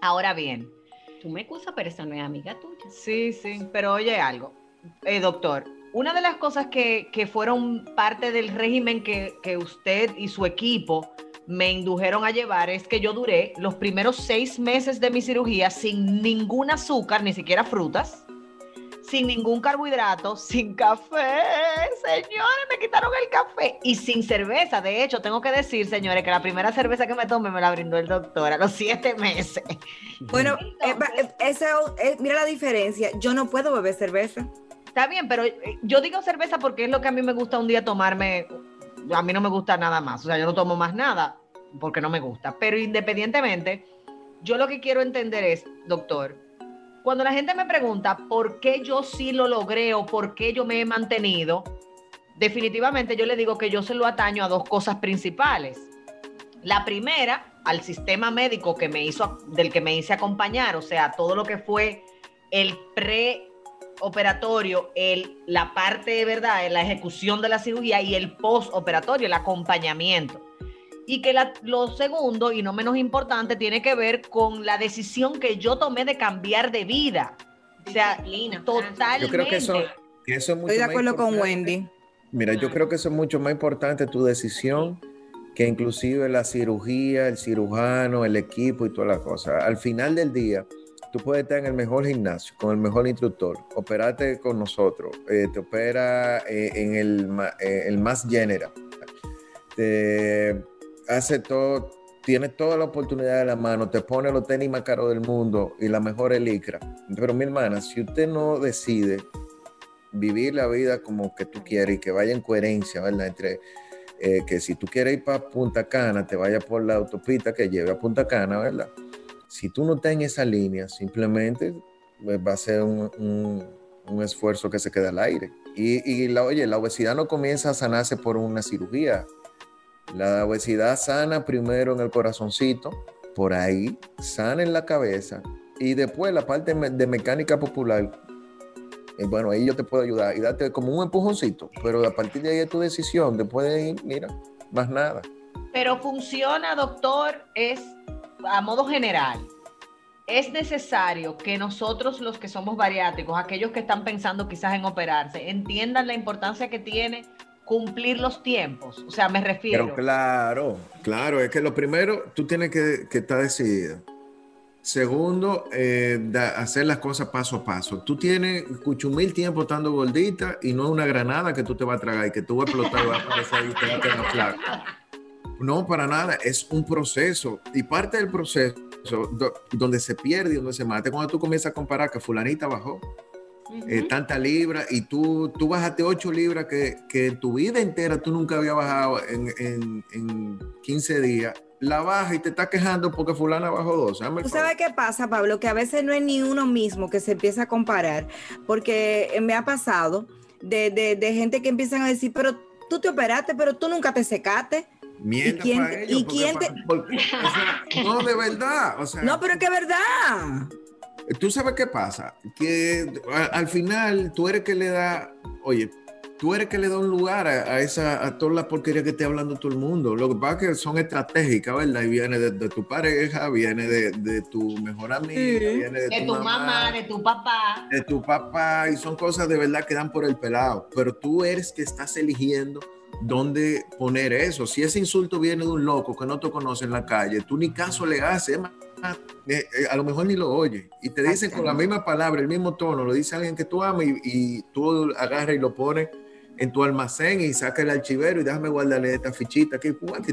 Ahora bien. Tú me excusas, pero esa no es amiga tuya. Sí, sí, pero oye algo, eh, doctor, una de las cosas que, fueron parte del régimen que, que usted y su equipo me indujeron a llevar es que yo duré los primeros seis meses de mi cirugía sin ningún azúcar, ni siquiera frutas, sin ningún carbohidrato, sin café. Señores, me quitaron el café y sin cerveza. De hecho, tengo que decir, señores, que la primera cerveza que me tomé me la brindó el doctor a los siete meses. Bueno, eh, eh, mira la diferencia. Yo no puedo beber cerveza. Está bien, pero eh, yo digo cerveza porque es lo que a mí me gusta un día tomarme a mí no me gusta nada más, o sea, yo no tomo más nada porque no me gusta, pero independientemente, yo lo que quiero entender es, doctor, cuando la gente me pregunta por qué yo sí lo logré o por qué yo me he mantenido, definitivamente yo le digo que yo se lo ataño a dos cosas principales. La primera, al sistema médico que me hizo, del que me hice acompañar, o sea, todo lo que fue el pre operatorio, el, la parte de verdad, la ejecución de la cirugía y el postoperatorio, el acompañamiento. Y que lo segundo, y no menos importante, tiene que ver con la decisión que yo tomé de cambiar de vida. O sea, totalmente. Yo creo que eso, es mucho Estoy de acuerdo con Wendy. Mira, yo creo que eso es mucho más importante tu decisión que inclusive la cirugía, el cirujano, el equipo y todas las cosas. Al final del día, tú puedes estar en el mejor gimnasio, con el mejor instructor, operarte con nosotros, eh, te opera eh, en el, eh, el, más general, te hace todo, tiene toda la oportunidad de la mano, te pone los tenis más caros del mundo y la mejor elicra. Pero mi hermana, si usted no decide vivir la vida como que tú quieres y que vaya en coherencia, ¿verdad? Entre que si tú quieres ir para Punta Cana, te vaya por la autopista que lleve a Punta Cana, ¿verdad? Si tú no estás en esa línea, simplemente pues, va a ser un, esfuerzo que se queda al aire. Y, la, oye, la obesidad no comienza a sanarse por una cirugía. La obesidad sana primero en el corazoncito, por ahí, sana en la cabeza y después la parte de mecánica popular. Y bueno, ahí yo te puedo ayudar y darte como un empujoncito, pero a partir de ahí es tu decisión, después de ir, mira, más nada. Pero funciona, doctor, es a modo general, es necesario que nosotros los que somos bariátricos, aquellos que están pensando quizás en operarse, entiendan la importancia que tiene cumplir los tiempos. O sea, me refiero. Pero claro, claro, es que lo primero, tú tienes que, que estar decidida. Segundo, eh, hacer las cosas paso a paso. Tú tienes mil tiempo estando gordita y no una granada que tú te vas a tragar y que tú vas a explotar y y te vas a quedar flaco. No, para nada. Es un proceso. Y parte del proceso donde se pierde y donde se mata, cuando tú comienzas a comparar que fulanita bajó eh, tanta libra y tú, tú bajaste 8 libras que, que tu vida entera tú nunca habías bajado en, en, en 15 días la baja y te está quejando porque fulana bajó dos. ¿Tú sabes qué pasa, Pablo? Que a veces no es ni uno mismo que se empieza a comparar, porque me ha pasado de, de, de gente que empiezan a decir, pero tú te operaste, pero tú nunca te secaste. ¿Y quién, ¿y quién te... no, de verdad. O sea, no, pero que verdad. Tú sabes qué pasa, que al final tú eres que le da, oye, tú eres que le da un lugar a, esa, a toda la porquería que esté hablando todo el mundo. Lo que pasa es que son estratégicas, ¿verdad? Y viene de, tu pareja, viene de, tu mejor amiga, viene de, tu, mamá, de tu papá. De tu papá, y son cosas de verdad que dan por el pelado. Pero tú eres que estás eligiendo dónde poner eso. Si ese insulto viene de un loco que no te conoce en la calle, tú ni caso le haces. Eh, eh, a lo mejor ni lo oye y te dicen con la misma palabra, el mismo tono, lo dice alguien que tú amas y, y tú agarras y lo pones en tu almacén y saca el archivero y déjame guardarle esta fichita aquí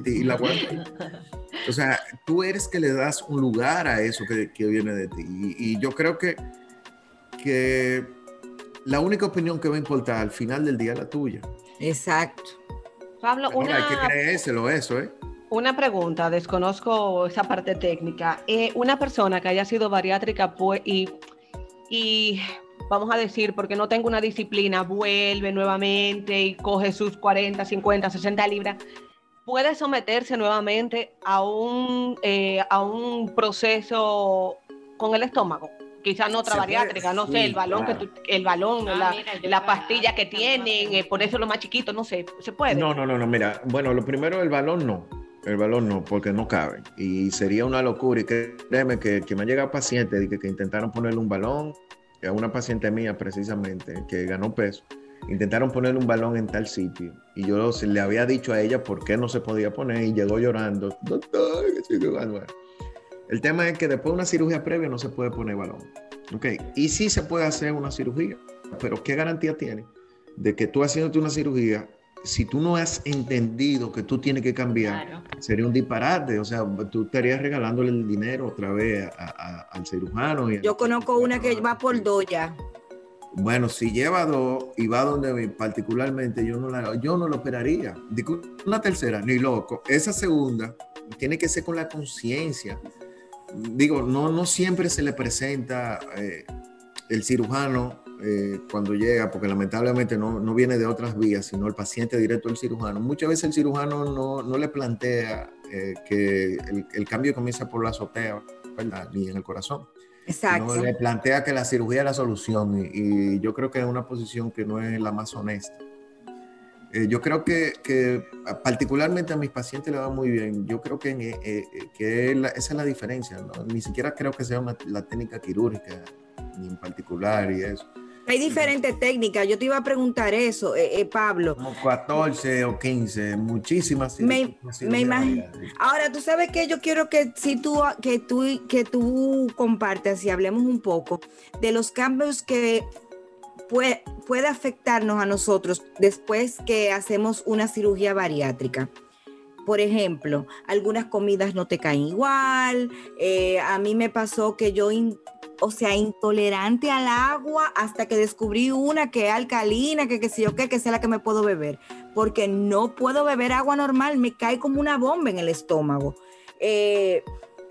y la O sea, tú eres que le das un lugar a eso que, que viene de ti. Y, yo creo que, que la única opinión que va a importar al final del día es la tuya. Exacto. Pablo, una... Hay que creérselo eso, ¿eh? Una pregunta, desconozco esa parte técnica. Eh, una persona que haya sido bariátrica pues, y, y vamos a decir, porque no tengo una disciplina, vuelve nuevamente y coge sus 40, 50, 60 libras, puede someterse nuevamente a un, eh, a un proceso con el estómago. Quizás no otra bariátrica, no sé, el balón, que el balón, ah, la, pastilla que tienen, eh, por eso lo más chiquito, no sé, ¿se puede? No, no, no, no, mira, bueno, lo primero, el balón no, el balón no, porque no cabe. Y sería una locura. Y créeme que, que me han llegado pacientes que, que intentaron ponerle un balón a una paciente mía precisamente que ganó peso, intentaron ponerle un balón en tal sitio y yo le había dicho a ella por qué no se podía poner y llegó llorando. Doctor, el tema es que después de una cirugía previa no se puede poner balón. Ok, y sí se puede hacer una cirugía, pero ¿qué garantía tiene de que tú haciéndote una cirugía si tú no has entendido que tú tienes que cambiar, sería un disparate. O sea, tú estarías regalándole el dinero otra vez al cirujano. Yo conozco una que va por dos ya. Bueno, si lleva dos y va donde particularmente yo no la, yo no lo operaría. Digo, una tercera, ni loco. Esa segunda tiene que ser con la conciencia. Digo, no, no siempre se le presenta eh, el cirujano eh, cuando llega, porque lamentablemente no, no, viene de otras vías, sino el paciente directo al cirujano. Muchas veces el cirujano no, no le plantea eh, que el, el, cambio comienza por la azotea, ¿verdad? Ni en el corazón. Exacto. No le plantea que la cirugía es la solución y, yo creo que es una posición que no es la más honesta. Eh, yo creo que, que, particularmente a mis pacientes le va muy bien. Yo creo que, que esa es la diferencia. ¿no? Ni siquiera creo que sea una, la técnica quirúrgica ni en particular y eso. Hay diferentes técnicas. Yo te iba a preguntar eso, eh, eh, Pablo. Como 14 o 15, muchísimas. Me, me imagino. Ahora, tú sabes que yo quiero que si tú que tú que tú compartas y hablemos un poco de los cambios que puede, afectarnos a nosotros después que hacemos una cirugía bariátrica por ejemplo, algunas comidas no te caen igual. Eh, a mí me pasó que yo o sea, intolerante al agua hasta que descubrí una que es alcalina, que qué sé yo qué, que sea la que me puedo beber, porque no puedo beber agua normal, me cae como una bomba en el estómago. Eh,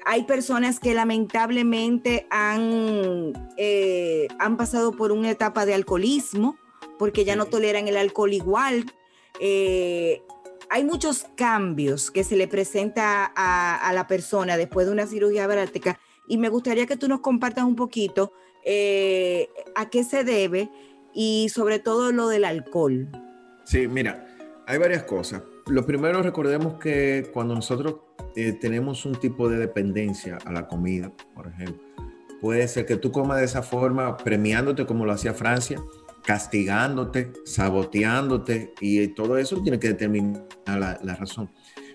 hay personas que lamentablemente han, eh, han pasado por una etapa de alcoholismo, porque ya no toleran el alcohol igual. Eh, hay muchos cambios que se le presenta a, a, la persona después de una cirugía bariátrica y me gustaría que tú nos compartas un poquito eh, a qué se debe y sobre todo lo del alcohol. Sí, mira, hay varias cosas. Lo primero, recordemos que cuando nosotros eh, tenemos un tipo de dependencia a la comida, por ejemplo, puede ser que tú comas de esa forma, premiándote como lo hacía Francia, castigándote, saboteándote y todo eso tiene que determinar la, razón.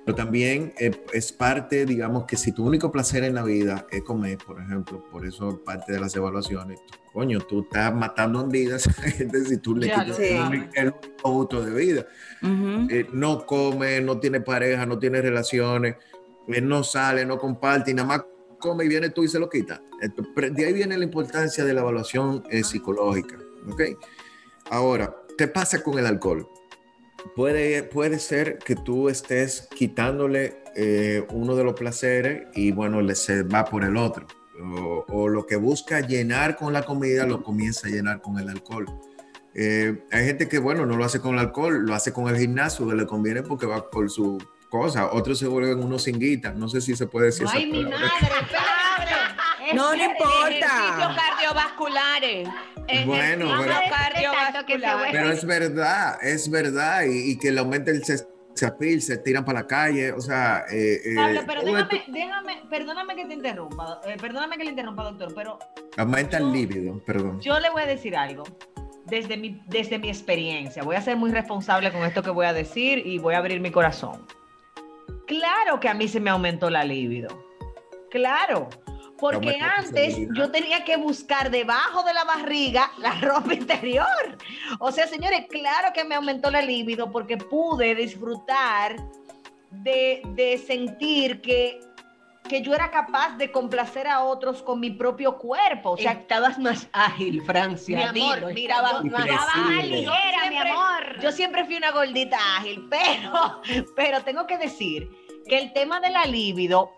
Pero también eh, es parte, digamos, que si tu único placer en la vida es comer, por ejemplo, por eso parte de las evaluaciones, coño, tú estás matando vidas si tú le quitas el, auto de vida. Eh, no come, no tiene pareja, no tiene relaciones, él no sale, no comparte y nada más come y viene tú y se lo quita. De ahí viene la importancia de la evaluación eh, psicológica. ¿ok? Ahora, ¿qué pasa con el alcohol? Puede, puede ser que tú estés quitándole eh, uno de los placeres y bueno, le se va por el otro. O, lo que busca llenar con la comida lo comienza a llenar con el alcohol. Eh, hay gente que, bueno, no lo hace con el alcohol, lo hace con el gimnasio, que le conviene porque va por su cosa. Otros se vuelven unos cinguitas. No sé si se puede decir Ay, mi madre, no, no importa. cardiovasculares. Bueno, pero, es verdad, es verdad. Y, que le aumente el apil, se tiran para la calle, o sea... Eh, eh Pablo, pero déjame, déjame, perdóname que te interrumpa, eh, perdóname que le interrumpa, doctor, pero... Aumenta el líbido, perdón. Yo le voy a decir algo. Desde mi, desde mi experiencia, voy a ser muy responsable con esto que voy a decir y voy a abrir mi corazón. Claro que a mí se me aumentó la libido. Claro. Porque antes yo tenía que buscar debajo de la barriga la ropa interior. O sea, señores, claro que me aumentó la libido porque pude disfrutar de, sentir que, que yo era capaz de complacer a otros con mi propio cuerpo. O sea, estabas más ágil, Francia. Mi amor, mira, más, ligera, mi amor. Yo siempre fui una gordita ágil, pero, pero tengo que decir que el tema de la libido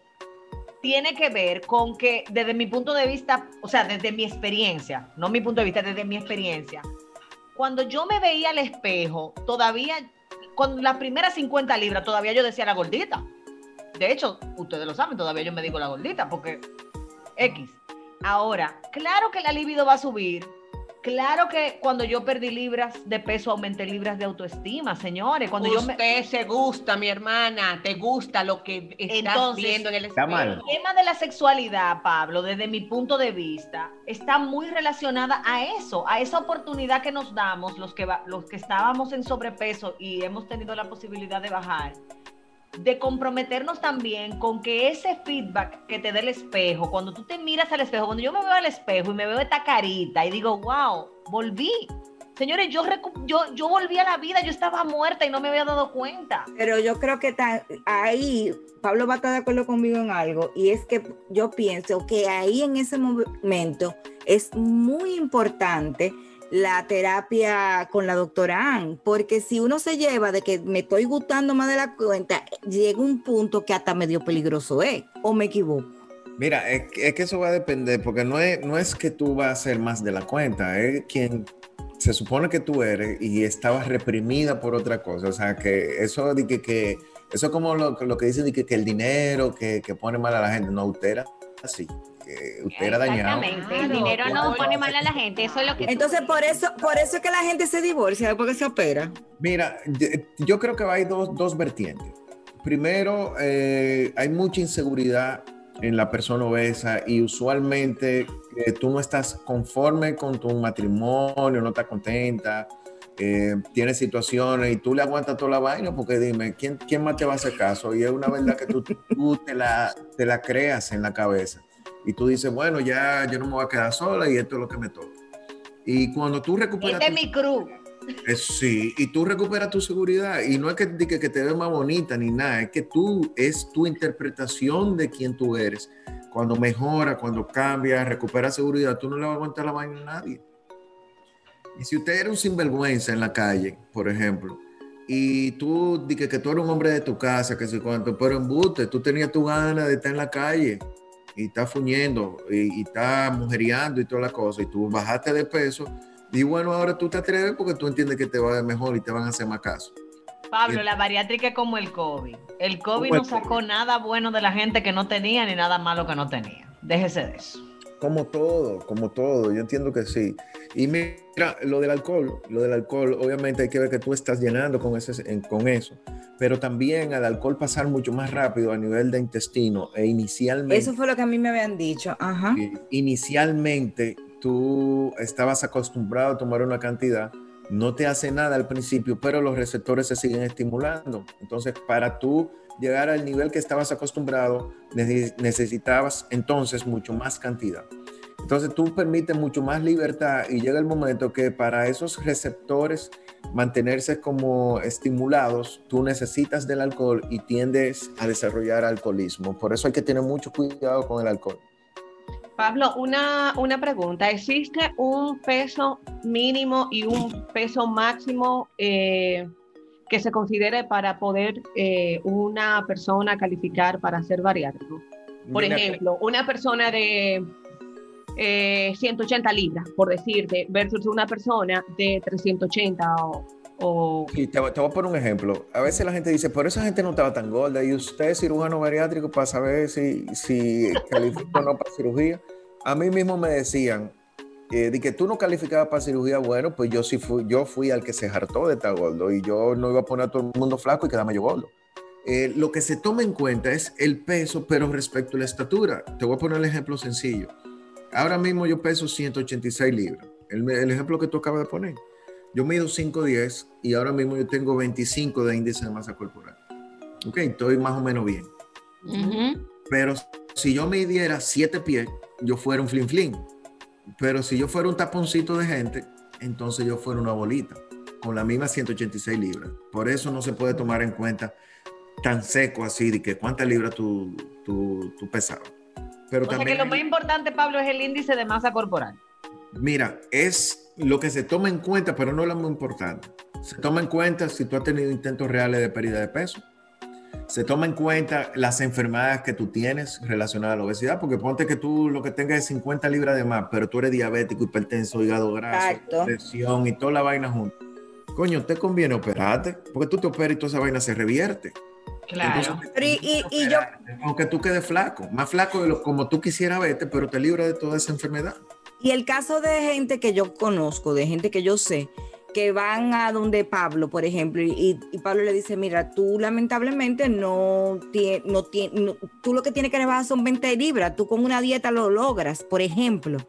tiene que ver con que desde mi punto de vista, o sea, desde mi experiencia, no mi punto de vista, desde mi experiencia, cuando yo me veía al espejo, todavía, con las primeras 50 libras, todavía yo decía la gordita. De hecho, ustedes lo saben, todavía yo me digo la gordita, porque X. Ahora, claro que la libido va a subir, Claro que cuando yo perdí libras de peso, aumenté libras de autoestima, señores. Cuando Usted yo me... se gusta, mi hermana, te gusta lo que estás viendo en el espejo. El tema de la sexualidad, Pablo, desde mi punto de vista, está muy relacionada a eso, a esa oportunidad que nos damos los que, los que estábamos en sobrepeso y hemos tenido la posibilidad de bajar de comprometernos también con que ese feedback que te dé el espejo, cuando tú te miras al espejo, cuando yo me veo al espejo y me veo esta carita y digo, wow, volví. Señores, yo, yo, yo volví a la vida, yo estaba muerta y no me había dado cuenta. Pero yo creo que ahí Pablo va a estar de acuerdo conmigo en algo y es que yo pienso que ahí en ese momento es muy importante la terapia con la doctora Ann, porque si uno se lleva de que me estoy gustando más de la cuenta, llega un punto que hasta medio peligroso es, o me equivoco. Mira, es, que eso va a depender, porque no es, no es que tú vas a hacer más de la cuenta, es quien se supone que tú eres y estabas reprimida por otra cosa. O sea, que eso de que, que eso como lo, lo que dicen de que, que el dinero que, que, pone mal a la gente, no, usted era así usted era dañado. Exactamente, el dinero no pone mal a la gente, eso es lo que... Entonces, por eso, por eso es que la gente se divorcia, porque se opera. Mira, yo creo que hay dos, dos vertientes. Primero, eh, hay mucha inseguridad en la persona obesa y usualmente eh, tú no estás conforme con tu matrimonio, no estás contenta, eh, tienes situaciones y tú le aguantas toda la vaina porque dime, ¿quién, ¿quién más te va a hacer caso? Y es una verdad que tú, tú te, la, te la creas en la cabeza y tú dices, bueno, ya yo no me voy a quedar sola y esto es lo que me toca. Y cuando tú recuperas... Este es mi cruz. sí, y tú recuperas tu seguridad y no es que, que, que te ve más bonita ni nada, es que tú es tu interpretación de quién tú eres. Cuando mejora, cuando cambia, recupera seguridad, tú no le vas a aguantar la vaina a nadie. Y si usted era un sinvergüenza en la calle, por ejemplo, y tú dices que, tú eres un hombre de tu casa, que sé cuánto, pero en tú tenías tu gana de estar en la calle, y está fuñendo y, está mujeriando y toda la cosa y tú bajaste de peso y bueno, ahora tú te atreves porque tú entiendes que te va a ver mejor y te van a hacer más caso. Pablo, la bariátrica es como el COVID. El COVID no sacó nada bueno de la gente que no tenía ni nada malo que no tenía. Déjese de eso. Como todo, como todo, yo entiendo que sí. Y mira, lo del alcohol, lo del alcohol, obviamente hay que ver que tú estás llenando con, ese, con eso, pero también al alcohol pasar mucho más rápido a nivel de intestino e inicialmente... Eso fue lo que a mí me habían dicho, ajá. Inicialmente tú estabas acostumbrado a tomar una cantidad, no te hace nada al principio, pero los receptores se siguen estimulando. Entonces, para tú llegar al nivel que estabas acostumbrado, necesitabas entonces mucho más cantidad. Entonces tú permites mucho más libertad y llega el momento que para esos receptores mantenerse como estimulados, tú necesitas del alcohol y tiendes a desarrollar alcoholismo. Por eso hay que tener mucho cuidado con el alcohol. Pablo, una, una pregunta. ¿Existe un peso mínimo y un peso máximo eh, que se considere para poder eh, una persona calificar para ser bariátrico? Por ejemplo, una persona de 180 eh, libras, por decirte, versus una persona de 380 o... o... Sí, te, voy a poner un ejemplo. A veces la gente dice, por esa gente no estaba tan gorda y usted es cirujano bariátrico para saber si, si califica o no para cirugía. A mí mismo me decían, eh, de que tú no calificabas para cirugía, bueno, pues yo sí fui, yo fui al que se hartó de estar gordo y yo no iba a poner a todo el mundo flaco y quedarme yo gordo. Eh, lo que se toma en cuenta es el peso, pero respecto a la estatura. Te voy a poner el ejemplo sencillo. Ahora mismo yo peso 186 libras. El, ejemplo que tú acabas de poner. Yo mido 5'10 y ahora mismo yo tengo 25 de índice de masa corporal. Ok, estoy más o menos bien. Pero si yo midiera 7 pies, yo fuera un flin flin. Pero si yo fuera un taponcito de gente, entonces yo fuera una bolita con la misma 186 libras. Por eso no se puede tomar en cuenta tan seco así de que cuántas libras tú, tú, tú pesabas. Pero también que lo más importante, Pablo, es el índice de masa corporal. Mira, es lo que se toma en cuenta, pero no es lo más importante. Se toma en cuenta si tú has tenido intentos reales de pérdida de peso. Se toma en cuenta las enfermedades que tú tienes relacionadas a la obesidad, porque ponte que tú lo que tengas es 50 libras de más, pero tú eres diabético, hipertenso, hígado graso, presión y toda la vaina junto. Coño, te conviene operarte, porque tú te operas y toda esa vaina se revierte. Claro. y, yo... Aunque tú quedes flaco, más flaco de lo como tú quisieras verte, pero te libra de toda esa enfermedad. Y el caso de gente que yo conozco, de gente que yo sé, que van a donde Pablo, por ejemplo, y, Pablo le dice, mira, tú lamentablemente no tienes, no, tú lo que tienes que rebajar son 20 libras, tú con una dieta lo logras, por ejemplo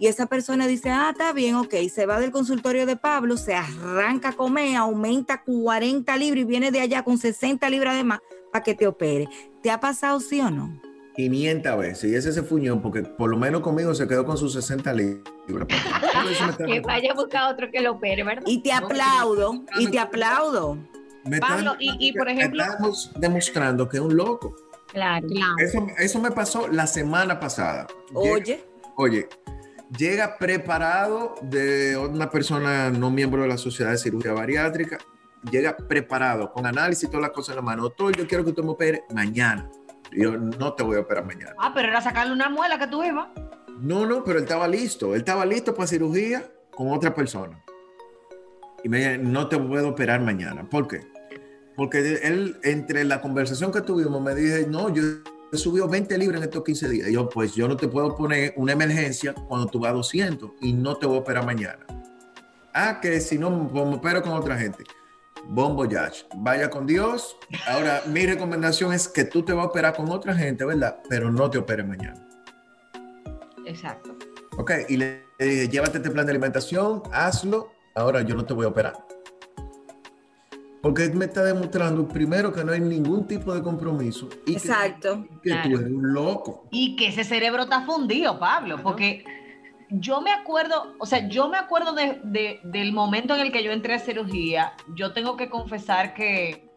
y esa persona dice, ah, está bien, ok, se va del consultorio de Pablo, se arranca a comer, aumenta 40 libras y viene de allá con 60 libras de más para que te opere. ¿Te ha pasado sí o no? 500 veces y ese se fuñó porque por lo menos conmigo se quedó con sus 60 libras. que vaya a buscar otro que lo opere, ¿verdad? Y te aplaudo, y te aplaudo. Pablo, y, por ejemplo... Estamos demostrando que es un loco. Claro, claro. Eso, eso me pasó la semana pasada. Oye. Oye, llega preparado de una persona no miembro de la Sociedad de Cirugía Bariátrica, llega preparado con análisis y todas las cosas en la mano. Doctor, yo quiero que usted me opere mañana. Yo no te voy a operar mañana. Ah, pero era sacarle una muela que tú ibas. No, no, pero él estaba listo. Él estaba listo para cirugía con otra persona. Y me dice, no te puedo operar mañana. ¿Por qué? Porque él, entre la conversación que tuvimos, me dice, no, yo subió 20 libras en estos 15 días. yo, pues yo no te puedo poner una emergencia cuando tú vas a 200 y no te voy a operar mañana. Ah, que si no, me opero con otra gente. Bombo Yash, vaya con Dios. Ahora, mi recomendación es que tú te vas a operar con otra gente, ¿verdad? Pero no te operes mañana. Exacto. Ok, y le dije, llévate este plan de alimentación, hazlo. Ahora yo no te voy a operar. Porque me está demostrando primero que no hay ningún tipo de compromiso. Y Exacto. Que, tú eres un loco. Y que ese cerebro está fundido, Pablo, porque yo me acuerdo, o sea, yo me acuerdo de, del momento en el que yo entré a cirugía. Yo tengo que confesar que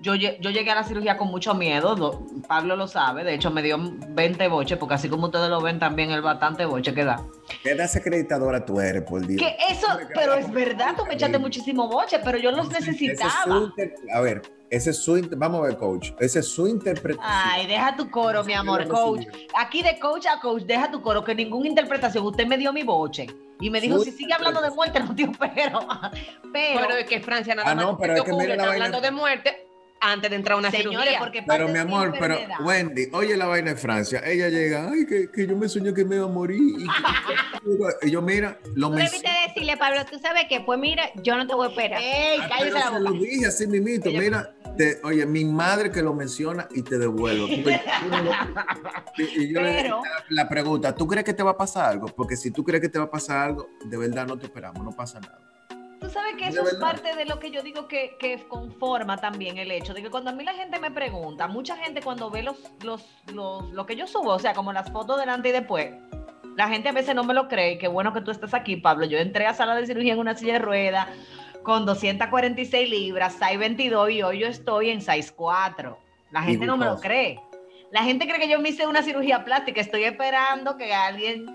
yo, llegué a la cirugía con mucho miedo, Pablo lo sabe, de hecho me dio 20 boches, porque así como ustedes lo ven también el bastante boche que da. ¿Qué desacreditadora tú eres, por Dios? Que eso, pero es verdad, tú me echaste muchísimo boche, pero yo los necesitaba. a ver, ese es su, vamos a ver, coach, ese es su interpretación. Ay, deja tu coro, mi amor, coach. Aquí de coach a coach, deja tu coro, que ninguna interpretación, usted me dio mi boche. Y me dijo, si sigue hablando de muerte, no opero. Pero, pero es que Francia nada ah, más no, pero es que mira la hablando de muerte, antes de entrar a una cirugía. pero mi amor, pero Wendy, oye la vaina de Francia. Ella llega, ay, que, que yo me soñé que me iba a morir. Y, yo, mira, lo mismo. decirle, Pablo, tú sabes que, pues mira, yo no te voy a esperar. Ey, ah, cállate la boca. Se lo dije así mimito, mira, oye, mi madre que lo menciona y te devuelvo. y yo le la pregunta, ¿tú crees que te va a pasar algo? Porque si tú crees que te va a pasar algo, de verdad no te esperamos, no pasa nada. Tú sabes que eso es parte de lo que yo digo que, que, conforma también el hecho de que cuando a mí la gente me pregunta, mucha gente cuando ve los, los, los, lo que yo subo, o sea, como las fotos delante y después, la gente a veces no me lo cree. Qué bueno que tú estás aquí, Pablo. Yo entré a sala de cirugía en una silla de ruedas con 246 libras, 622 y hoy yo estoy en 64. La gente no me lo cree. La gente cree que yo me hice una cirugía plástica. Estoy esperando que alguien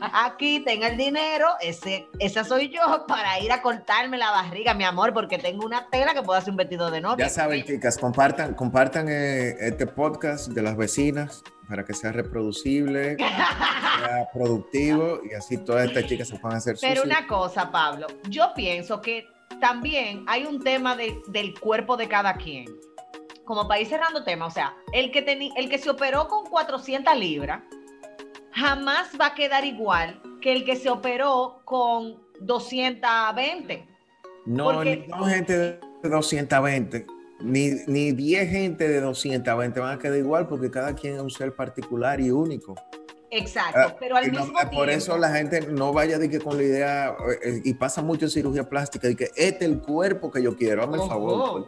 aquí tenga el dinero. Ese, esa soy yo para ir a cortarme la barriga, mi amor, porque tengo una tela que puedo hacer un vestido de novia. Ya saben, chicas, compartan, compartan eh, este podcast de las vecinas para que sea reproducible, sea productivo y así todas estas chicas se puedan hacer Pero una cosa, Pablo, yo pienso que también hay un tema del cuerpo de cada quien. Como para ir cerrando tema, o sea, el que, el que se operó con 400 libras jamás va a quedar igual que el que se operó con 220. No, no gente de 220 ni, ni 10 gente de 220 van a quedar igual porque cada quien es un ser particular y único. Exacto, ah, pero al mismo tiempo. Por eso la gente no vaya de que con la idea, eh, eh, y pasa mucho en cirugía plástica, de que este es el cuerpo que yo quiero, hazme el favor.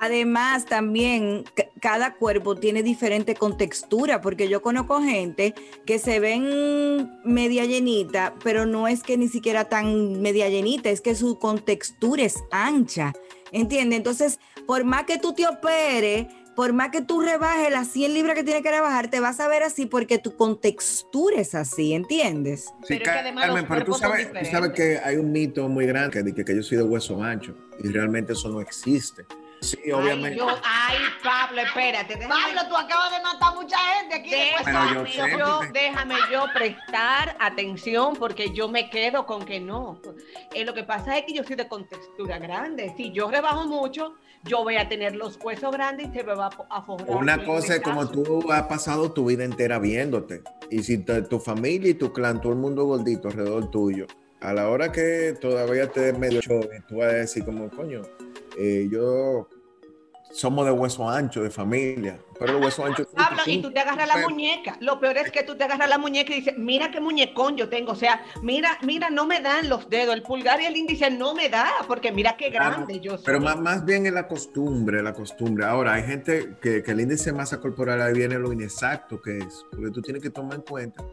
Además, también cada cuerpo tiene diferente contextura, porque yo conozco gente que se ven media llenita, pero no es que ni siquiera tan media llenita, es que su contextura es ancha. ¿Entiendes? Entonces, por más que tú te operes, por más que tú rebajes las 100 libras que tienes que rebajar, te vas a ver así porque tu contextura es así, ¿entiendes? Sí, pero Carmen, pero tú sabes, que hay un mito muy grande de que, que yo soy de hueso ancho y realmente eso no existe. Sí, obviamente. Ay, Pablo, espérate. Pablo, tú acabas de matar mucha gente aquí. Déjame, yo, déjame yo prestar atención porque yo me quedo con que no. Eh, lo que pasa es que yo soy de contextura grande. Si yo rebajo mucho, yo voy a tener los huesos grandes y se me va a forrar. Una cosa es como tú has pasado tu vida entera viéndote. Y si tu familia y tu clan, todo el mundo gordito alrededor tuyo, a la hora que todavía te medio show, tú vas a decir como, coño, eh, yo somos de hueso ancho, de familia. Pero el hueso ancho. Habla y tú te agarras la muñeca. Lo peor es que tú te agarras la muñeca y dices, mira qué muñecón yo tengo. O sea, mira, mira, no me dan los dedos. El pulgar y el índice no me da, porque mira qué grande yo soy. Pero más, más bien es la costumbre, la costumbre. Ahora, hay gente que, que el índice de masa corporal ahí viene lo inexacto que es. Porque tú tienes que tomar en cuenta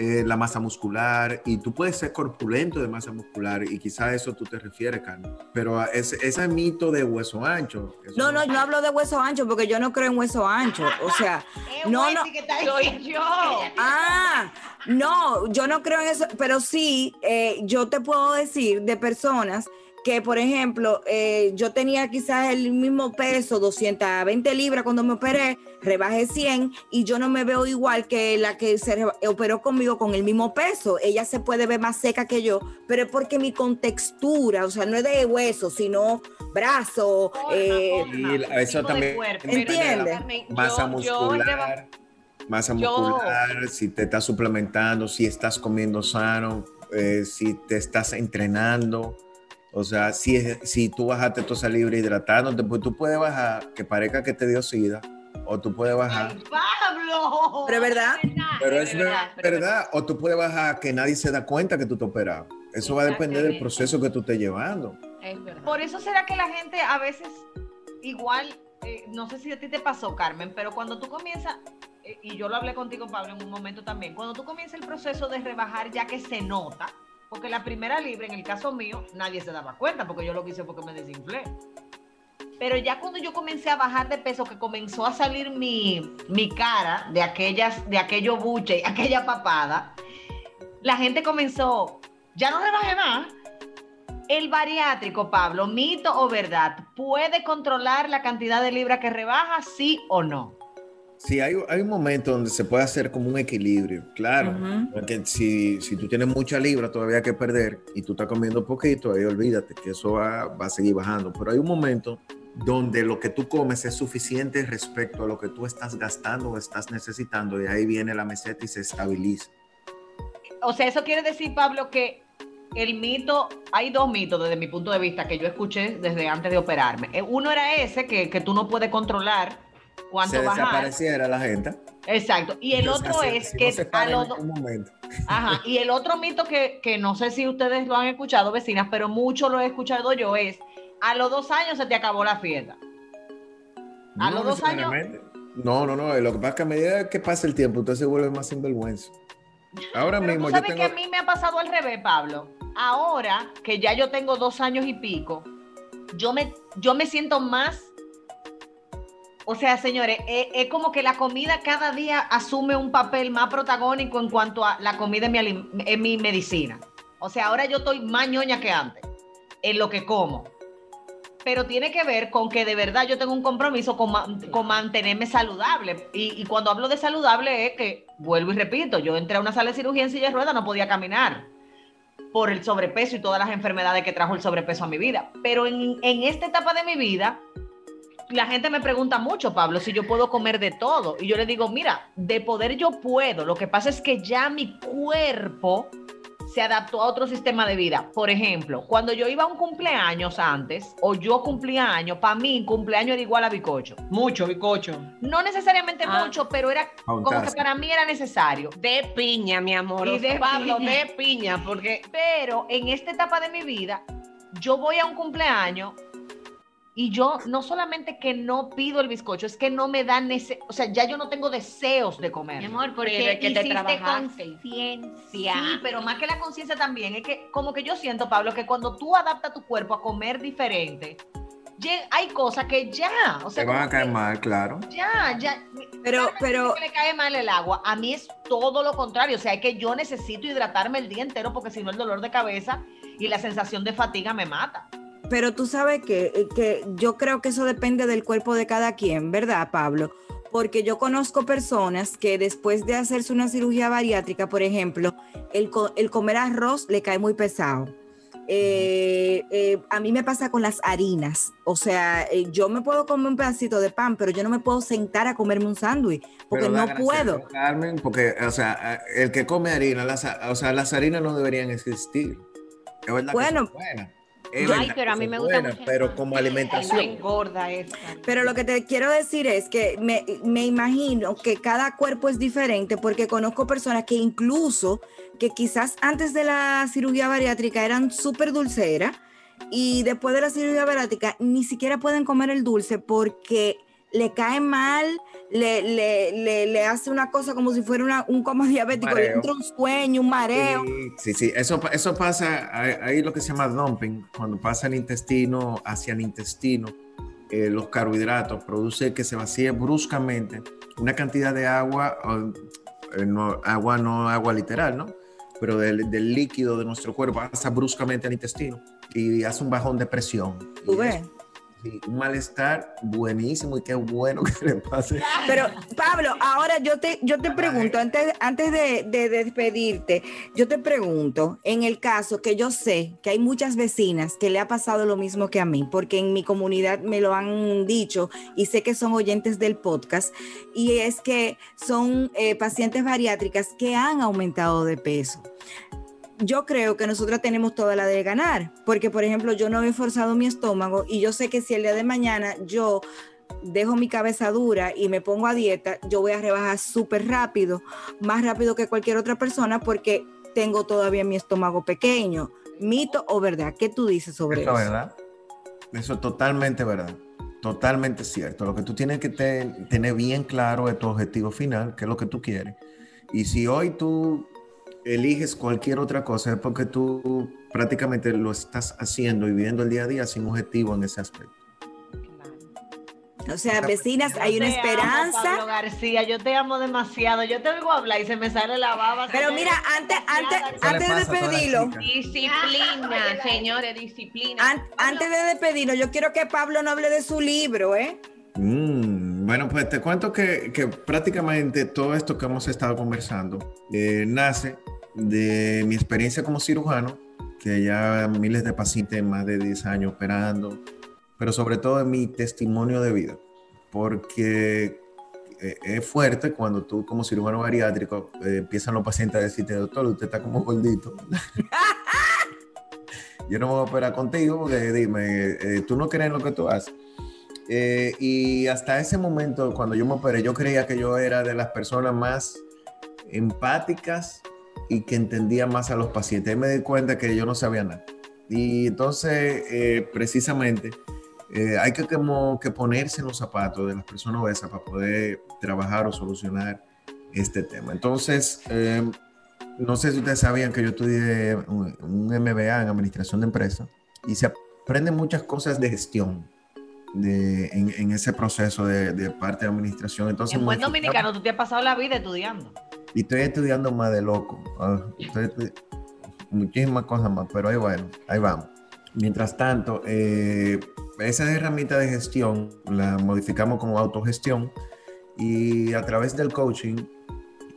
eh, la masa muscular y tú puedes ser corpulento de masa muscular y quizá a eso tú te refieres, Carmen. Pero ese, ese mito de hueso ancho. No, no, no hablo de hueso ancho porque yo no creo en hueso ancho. O sea, no, no. Soy yo. Ah, no, yo no creo en eso, pero sí, eh, yo te puedo decir de personas que, por ejemplo, eh, yo tenía quizás el mismo peso, 220 libras cuando me operé, rebajé 100 y yo no me veo igual que la que se operó conmigo con el mismo peso. Ella se puede ver más seca que yo, pero es porque mi contextura, o sea, no es de hueso, sino brazo. Eh, eso también. ¿Entiendes? Masa muscular. Masa muscular, si te estás suplementando, si estás comiendo sano, eh, si te estás entrenando. O sea, si, si tú bajaste esa libre hidratándote, pues tú puedes bajar que parezca que te dio sida, o tú puedes bajar. Ay, Pablo! Pero es verdad. Pero es verdad, O tú puedes bajar que nadie se da cuenta que tú te operas. Eso va a depender del proceso que tú estés llevando. Es verdad. Por eso será que la gente a veces, igual, eh, no sé si a ti te pasó, Carmen, pero cuando tú comienzas, eh, y yo lo hablé contigo, Pablo, en un momento también, cuando tú comienzas el proceso de rebajar ya que se nota, porque la primera libre, en el caso mío, nadie se daba cuenta porque yo lo hice porque me desinflé. Pero ya cuando yo comencé a bajar de peso, que comenzó a salir mi, mi cara de aquellas, de aquello buche, aquella papada, la gente comenzó, ya no rebajé más. El bariátrico, Pablo, mito o verdad, ¿puede controlar la cantidad de libra que rebaja, sí o no? Sí, hay, hay, un momento donde se puede hacer como un equilibrio, claro. Porque si, si, tú tienes mucha libra todavía que perder y tú estás comiendo poquito, ahí olvídate que eso va, va, a seguir bajando. Pero hay un momento donde lo que tú comes es suficiente respecto a lo que tú estás gastando o estás necesitando y ahí viene la meseta y se estabiliza. O sea, eso quiere decir, Pablo, que el mito, hay dos mitos desde mi punto de vista que yo escuché desde antes de operarme. Eh, uno era ese que, tú no puedes controlar cuánto Se desapareciera la gente. Exacto. Y el otro es que a los Ajá. Y el otro mito que, que no sé si ustedes lo han escuchado, vecinas, pero mucho lo he escuchado yo es a los dos años se te acabó la fiesta. A los dos años. No, no, no. Lo que pasa es que a medida que pasa el tiempo, usted se vuelve más sinvergüenza. Ahora mismo. Tú sabes que a mí me ha pasado al revés, Pablo. Ahora que ya yo tengo dos años y pico, yo me, yo me siento más. O sea, señores, es, como que la comida cada día asume un papel más protagónico en cuanto a la comida en mi, en mi medicina. O sea, ahora yo estoy más ñoña que antes en lo que como pero tiene que ver con que de verdad yo tengo un compromiso con, mantenerme saludable. Y, cuando hablo de saludable es que, vuelvo y repito, yo entré a una sala de cirugía en silla de ruedas, no podía caminar por el sobrepeso y todas las enfermedades que trajo el sobrepeso a mi vida. Pero en, en esta etapa de mi vida, la gente me pregunta mucho, Pablo, si yo puedo comer de todo. Y yo le digo, mira, de poder yo puedo. Lo que pasa es que ya mi cuerpo se adaptó a otro sistema de vida. Por ejemplo, cuando yo iba a un cumpleaños antes, o yo cumplía años, para mí cumpleaños era igual a bicocho. Mucho bicocho. No necesariamente ah. mucho, pero era como que para mí era necesario. De piña, mi amor. Y de Pablo, de piña, porque... Pero en esta etapa de mi vida, yo voy a un cumpleaños y yo no solamente que no pido el bizcocho, es que no me dan ese, o sea, ya yo no tengo deseos de comer. Mi amor, porque que te conciencia. Sí, pero más que la conciencia también, es que como que yo siento, Pablo, que cuando tú adaptas tu cuerpo a comer diferente, hay cosas que ya, o sea, te van a caer mal, claro. Ya, ya. Pero, pero que le cae mal el agua. A mí es todo lo contrario, o sea, es que yo necesito hidratarme el día entero porque si no el dolor de cabeza y la sensación de fatiga me mata. Pero tú sabes que, eh, que yo creo que eso depende del cuerpo de cada quien, ¿verdad, Pablo? Porque yo conozco personas que después de hacerse una cirugía bariátrica, por ejemplo, el, el comer arroz le cae muy pesado. Eh, eh, a mí me pasa con las harinas. O sea, yo me puedo comer un pedacito de pan, pero yo no me puedo sentar a comerme un sándwich porque no puedo. Carmen, porque, o sea, el que come harina, las, o sea, las harinas no deberían existir. Es verdad bueno, Ay, pero a mí me gusta mucho Pero como alimentación. engorda esta. Pero lo que te quiero decir es que me, me, imagino que cada cuerpo es diferente porque conozco personas que incluso que quizás antes de la cirugía bariátrica eran súper dulceras y después de la cirugía bariátrica ni siquiera pueden comer el dulce porque le cae mal, le, le, le, hace una cosa como si fuera un coma diabético, le entra un sueño, un mareo. Sí, sí, Eso, eso pasa, ahí lo que se llama dumping, cuando pasa el intestino hacia el intestino, eh, los carbohidratos, produce que se vacíe bruscamente una cantidad de agua, eh, no, agua no agua literal, ¿no? Pero del, del, líquido de nuestro cuerpo pasa bruscamente al intestino y hace un bajón de presión. ¿Tú ves? Un malestar buenísimo y qué bueno que le pase. Pero Pablo, ahora yo te, yo te pregunto, antes, antes de, de, despedirte, yo te pregunto, en el caso que yo sé que hay muchas vecinas que le ha pasado lo mismo que a mí, porque en mi comunidad me lo han dicho y sé que son oyentes del podcast, y es que son eh, pacientes bariátricas que han aumentado de peso yo creo que nosotras tenemos toda la de ganar, porque por ejemplo yo no he forzado mi estómago y yo sé que si el día de mañana yo dejo mi cabeza dura y me pongo a dieta, yo voy a rebajar súper rápido, más rápido que cualquier otra persona porque tengo todavía mi estómago pequeño. ¿Mito o verdad? ¿Qué tú dices sobre eso? Eso verdad. Eso es totalmente verdad. Totalmente cierto. Lo que tú tienes que tener bien claro es tu objetivo final, que es lo que tú quieres. Y si hoy tú eliges cualquier otra cosa es porque tú prácticamente lo estás haciendo y viviendo el día a día sin objetivo en ese aspecto. O sea, vecinas, hay una esperanza. Pablo García, yo te amo demasiado. Yo te oigo hablar y se me sale la baba. Pero mira, antes, antes, antes de despedirlo. Disciplina, señores, disciplina. antes de despedirlo, yo quiero que Pablo no hable de su libro, ¿eh? Mm, bueno, pues te cuento que, que, prácticamente todo esto que hemos estado conversando eh, nace de mi experiencia como cirujano, que ya miles de pacientes, más de 10 años operando, pero sobre todo de mi testimonio de vida, porque eh, es fuerte cuando tú como cirujano bariátrico eh, empiezan los pacientes a decirte, doctor, usted está como gordito. yo no me voy a operar contigo porque dime, eh, tú no crees en lo que tú haces. Eh, y hasta ese momento, cuando yo me operé, yo creía que yo era de las personas más empáticas y que entendía más a los pacientes. Y me di cuenta que yo no sabía nada. Y entonces, eh, precisamente, hay que, como, que ponerse en los zapatos de las personas obesas para poder trabajar o solucionar este tema. Entonces, no sé si ustedes sabían que yo estudié un, MBA en Administración de Empresas y se aprenden muchas cosas de gestión de, en, ese proceso de, parte de administración. Entonces, en buen dominicano, tú te has pasado la vida estudiando. Y estoy estudiando más de loco. Ah, muchísimas cosas más, pero ahí bueno, ahí vamos. Mientras tanto, eh, esa herramienta de gestión la modificamos como autogestión y a través del coaching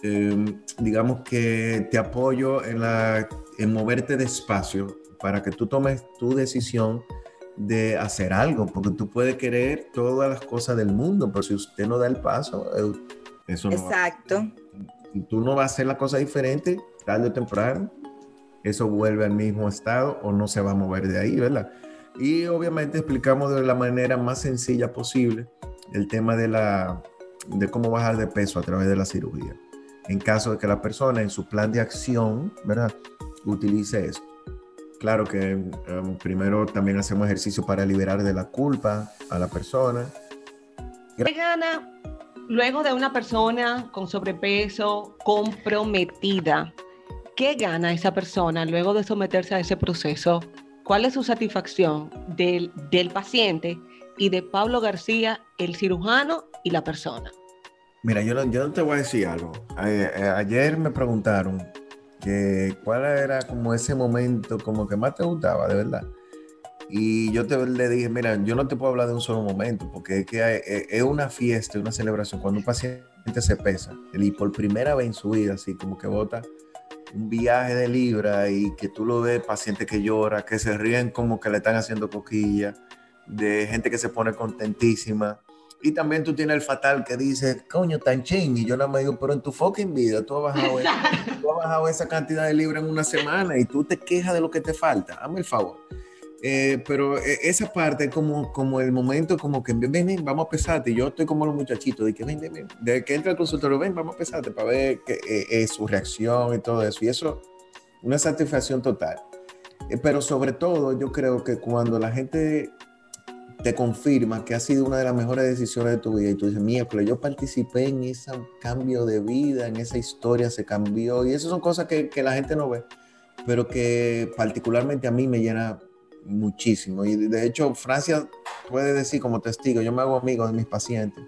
Em, digamos que te apoyo en, la, en moverte despacio para que tú tomes tu decisión de hacer algo, porque tú puedes querer todas las cosas del mundo, pero si usted no da el paso, eh, eso no Exacto. Tú no vas a hacer la cosa diferente, tarde o temprano, eso vuelve al mismo estado o no se va a mover de ahí, ¿verdad? Y obviamente explicamos de la manera más sencilla posible el tema de, la, de cómo bajar de peso a través de la cirugía en caso de que la persona en su plan de acción, ¿verdad? Utilice esto. Claro que em, primero también hacemos ejercicio para liberar de la culpa a la persona. ¿Qué gana luego de una persona con sobrepeso comprometida? ¿Qué gana esa persona luego de someterse a ese proceso? ¿Cuál es su satisfacción del, del paciente y de Pablo García, el cirujano y la persona? Mira, yo, yo te voy a decir algo. Eh, ayer me preguntaron que cuál era como ese momento como que más te gustaba, de verdad. Y yo te, le dije, mira, yo no te puedo hablar de un solo momento, porque es que eh, es una fiesta, una celebración. Cuando un paciente se pesa y por primera vez en su vida, así como que bota un viaje de libra y que tú lo ves, paciente que llora, que se ríen como que le están haciendo coquilla, de gente que se pone contentísima. Y también tú tienes el fatal que dice, coño, tan ching. Y yo nada más digo, pero en tu fucking vida tú has bajado, tú has bajado esa cantidad de libras en una semana y tú te quejas de lo que te falta. Hazme el favor. Eh, pero eh, esa parte como, como el momento como que ven, ven, vamos a pesarte. Yo estoy como los muchachitos de que ven, ven, ven. De que entra el consultorio, ven, vamos a pesarte para ver que, eh, su reacción y todo eso. Y eso, una satisfacción total. pero sobre todo, yo creo que cuando la gente te confirma que ha sido una de las mejores decisiones de tu vida y tú dices, miércoles, yo participé en ese cambio de vida, en esa historia se cambió y esas son cosas que, que la gente no ve, pero que particularmente a mí me llena muchísimo y de hecho Francia puede decir como testigo, yo me hago amigo de mis pacientes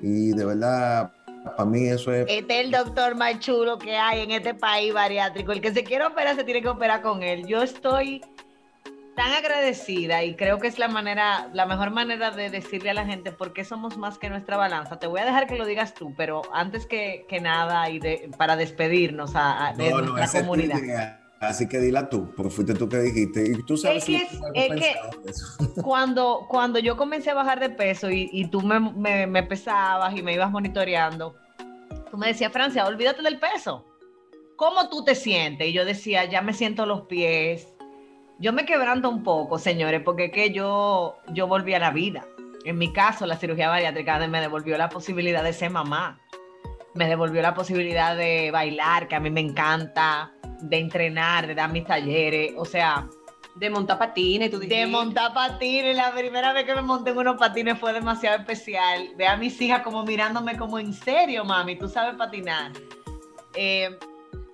y de verdad para mí eso es... Este es el doctor más chulo que hay en este país bariátrico. El que se quiere operar se tiene que operar con él. Yo estoy tan agradecida y creo que es la manera, la mejor manera de decirle a la gente por qué somos más que nuestra balanza. Te voy a dejar que lo digas tú, pero antes que, nada y de, para despedirnos a, de nuestra comunidad. Así que dila tú, porque fuiste tú que dijiste. Y tú sabes es que, cuando, cuando yo comencé a bajar de peso y, tú me, me, pesabas y me ibas monitoreando, tú me decías, Francia, olvídate del peso. ¿Cómo tú te sientes? Y yo decía, ya me siento los pies, yo me quebranto un poco, señores, porque que yo, yo volví a la vida. En mi caso, la cirugía bariátrica me devolvió la posibilidad de ser mamá. Me devolvió la posibilidad de bailar, que a mí me encanta, de entrenar, de dar mis talleres. O sea, de montar patines, tú De montar patines. La primera vez que me monté en unos patines fue demasiado especial. Ve a mis hijas como mirándome como en serio, mami, tú sabes patinar. Eh,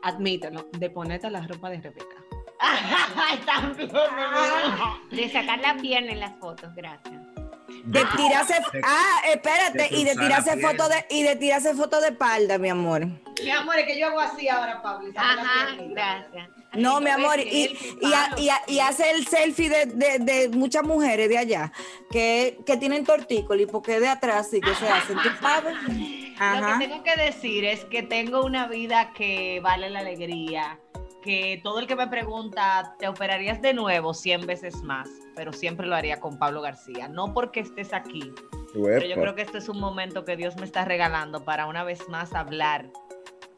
admítelo, de ponerte la ropa de Rebeca. De sacar la pierna en las fotos, gracias. De tirarse, ah, espérate, y de tirarse fotos de, y de tirarse foto de espalda, mi amor. Mi amor, es que yo hago así ahora, Pablo. Ajá, gracias. No, mi amor, y, y, hace el selfie de, muchas mujeres de allá que, que tienen tortícolis porque de atrás sí que se hacen, ¿tú sabes? Lo que tengo que decir es que tengo una vida que vale la alegría que todo el que me pregunta, ¿te operarías de nuevo 100 veces más? Pero siempre lo haría con Pablo García. No porque estés aquí, pero yo creo que este es un momento que Dios me está regalando para una vez más hablar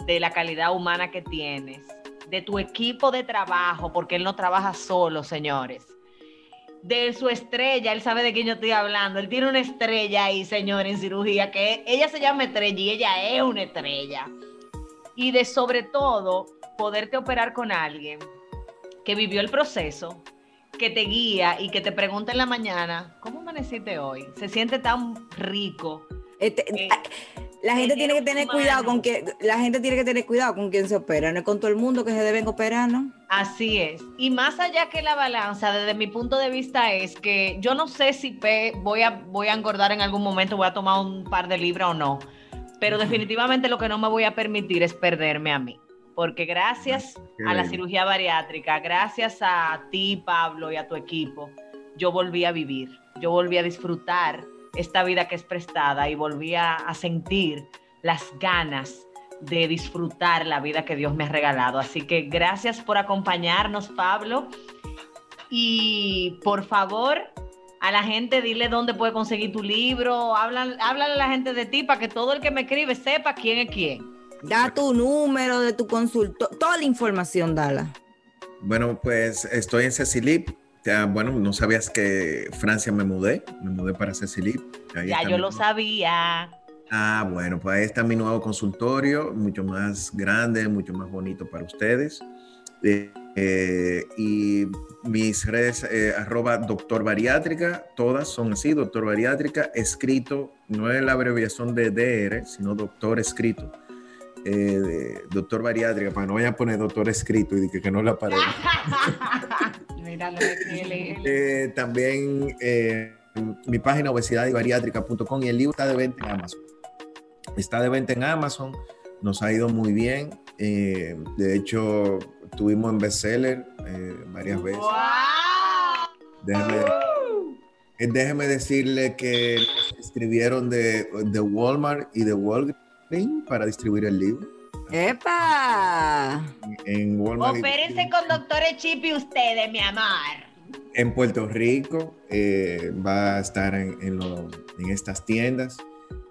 de la calidad humana que tienes, de tu equipo de trabajo, porque él no trabaja solo, señores. De su estrella, él sabe de quién yo estoy hablando. Él tiene una estrella ahí, señor, en cirugía, que ella se llama estrella y ella es una estrella. Y de sobre todo, poderte operar con alguien que vivió el proceso, que te guía y que te pregunta en la mañana, ¿cómo amaneciste hoy? Se siente tan rico. Este, eh, la gente tiene que tener cuidado con que la gente tiene que tener cuidado con quien se opera, no es con todo el mundo que se deben operar, ¿no? Así es. Y más allá que la balanza, desde mi punto de vista es que yo no sé si voy a voy a engordar en algún momento, voy a tomar un par de libras o no, pero definitivamente lo que no me voy a permitir es perderme a mí porque gracias a la cirugía bariátrica, gracias a ti, Pablo, y a tu equipo, yo volví a vivir, yo volví a disfrutar esta vida que es prestada y volví a, sentir las ganas de disfrutar la vida que Dios me ha regalado. Así que gracias por acompañarnos, Pablo. Y por favor, a la gente dile dónde puede conseguir tu libro, háblale a la gente de ti para que todo el que me escribe sepa quién es quién. Da tu número de tu consultor, toda la información, dala. Bueno, pues estoy en Cecilip. bueno, no sabías que Francia me mudé, me mudé para Cecilip. ya yo lo sabía. Ah, bueno, pues ahí está mi nuevo consultorio, mucho más grande, mucho más bonito para ustedes. Eh, eh, y mis redes, eh, arroba doctor bariátrica, todas son así, doctor bariátrica, escrito, no es la abreviación de DR, sino doctor escrito eh, doctor bariátrica, para no vaya a poner doctor escrito y que, que no la aparezca. eh, también eh, mi página obesidad y bariátrica.com y el libro está de venta en Amazon. Está de venta en Amazon, nos ha ido muy bien. Eh, de hecho, tuvimos en bestseller eh, varias veces. Déjeme, déjeme, decirle que escribieron de, de Walmart y de Walgreens para distribuir el libro. ¡Epa! En Walmart. Opérense con doctores Chip y ustedes, mi amor. En Puerto Rico eh, va a estar en, en, estas tiendas.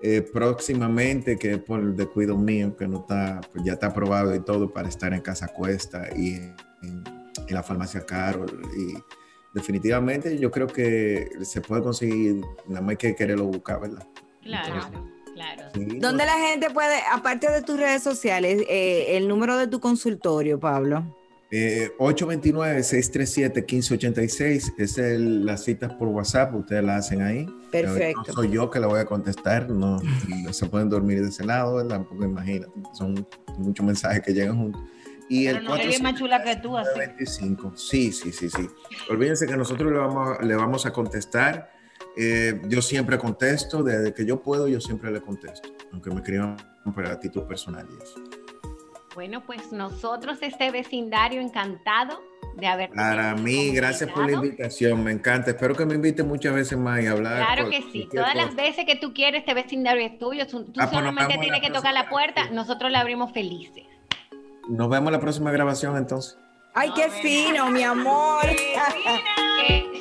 Eh, próximamente, que es por el descuido mío, que no está, pues ya está aprobado y todo para estar en Casa Cuesta y en, la farmacia Carol. Y definitivamente yo creo que se puede conseguir, nada más hay que quererlo buscar, ¿verdad? Claro. Claro. ¿Dónde la gente puede, aparte de tus redes sociales, eh, el número de tu consultorio, Pablo? Eh, 829-637-1586 es el, las citas por WhatsApp, ustedes la hacen ahí. Perfecto. No soy yo que la voy a contestar, no, se pueden dormir de ese lado, ¿verdad? Porque imagínate, son muchos mensajes que llegan juntos. Y el no es más chula que tú, así. 25. Sí, sí, sí, sí. Olvídense que nosotros le vamos, le vamos a contestar eh, yo siempre contesto, desde que yo puedo, yo siempre le contesto, aunque me escriban para título personal y eso. Bueno, pues nosotros este vecindario encantado de haber Para mí, gracias por la invitación, me encanta. Espero que me invite muchas veces más y hablar. Claro que sí, todas las veces que tú quieres, este vecindario es tuyo. Tú, ah, pues solamente tienes que tocar la puerta, nosotros le abrimos felices. Nos vemos en la próxima grabación entonces. Ay, qué fino, mi amor. Qué fina.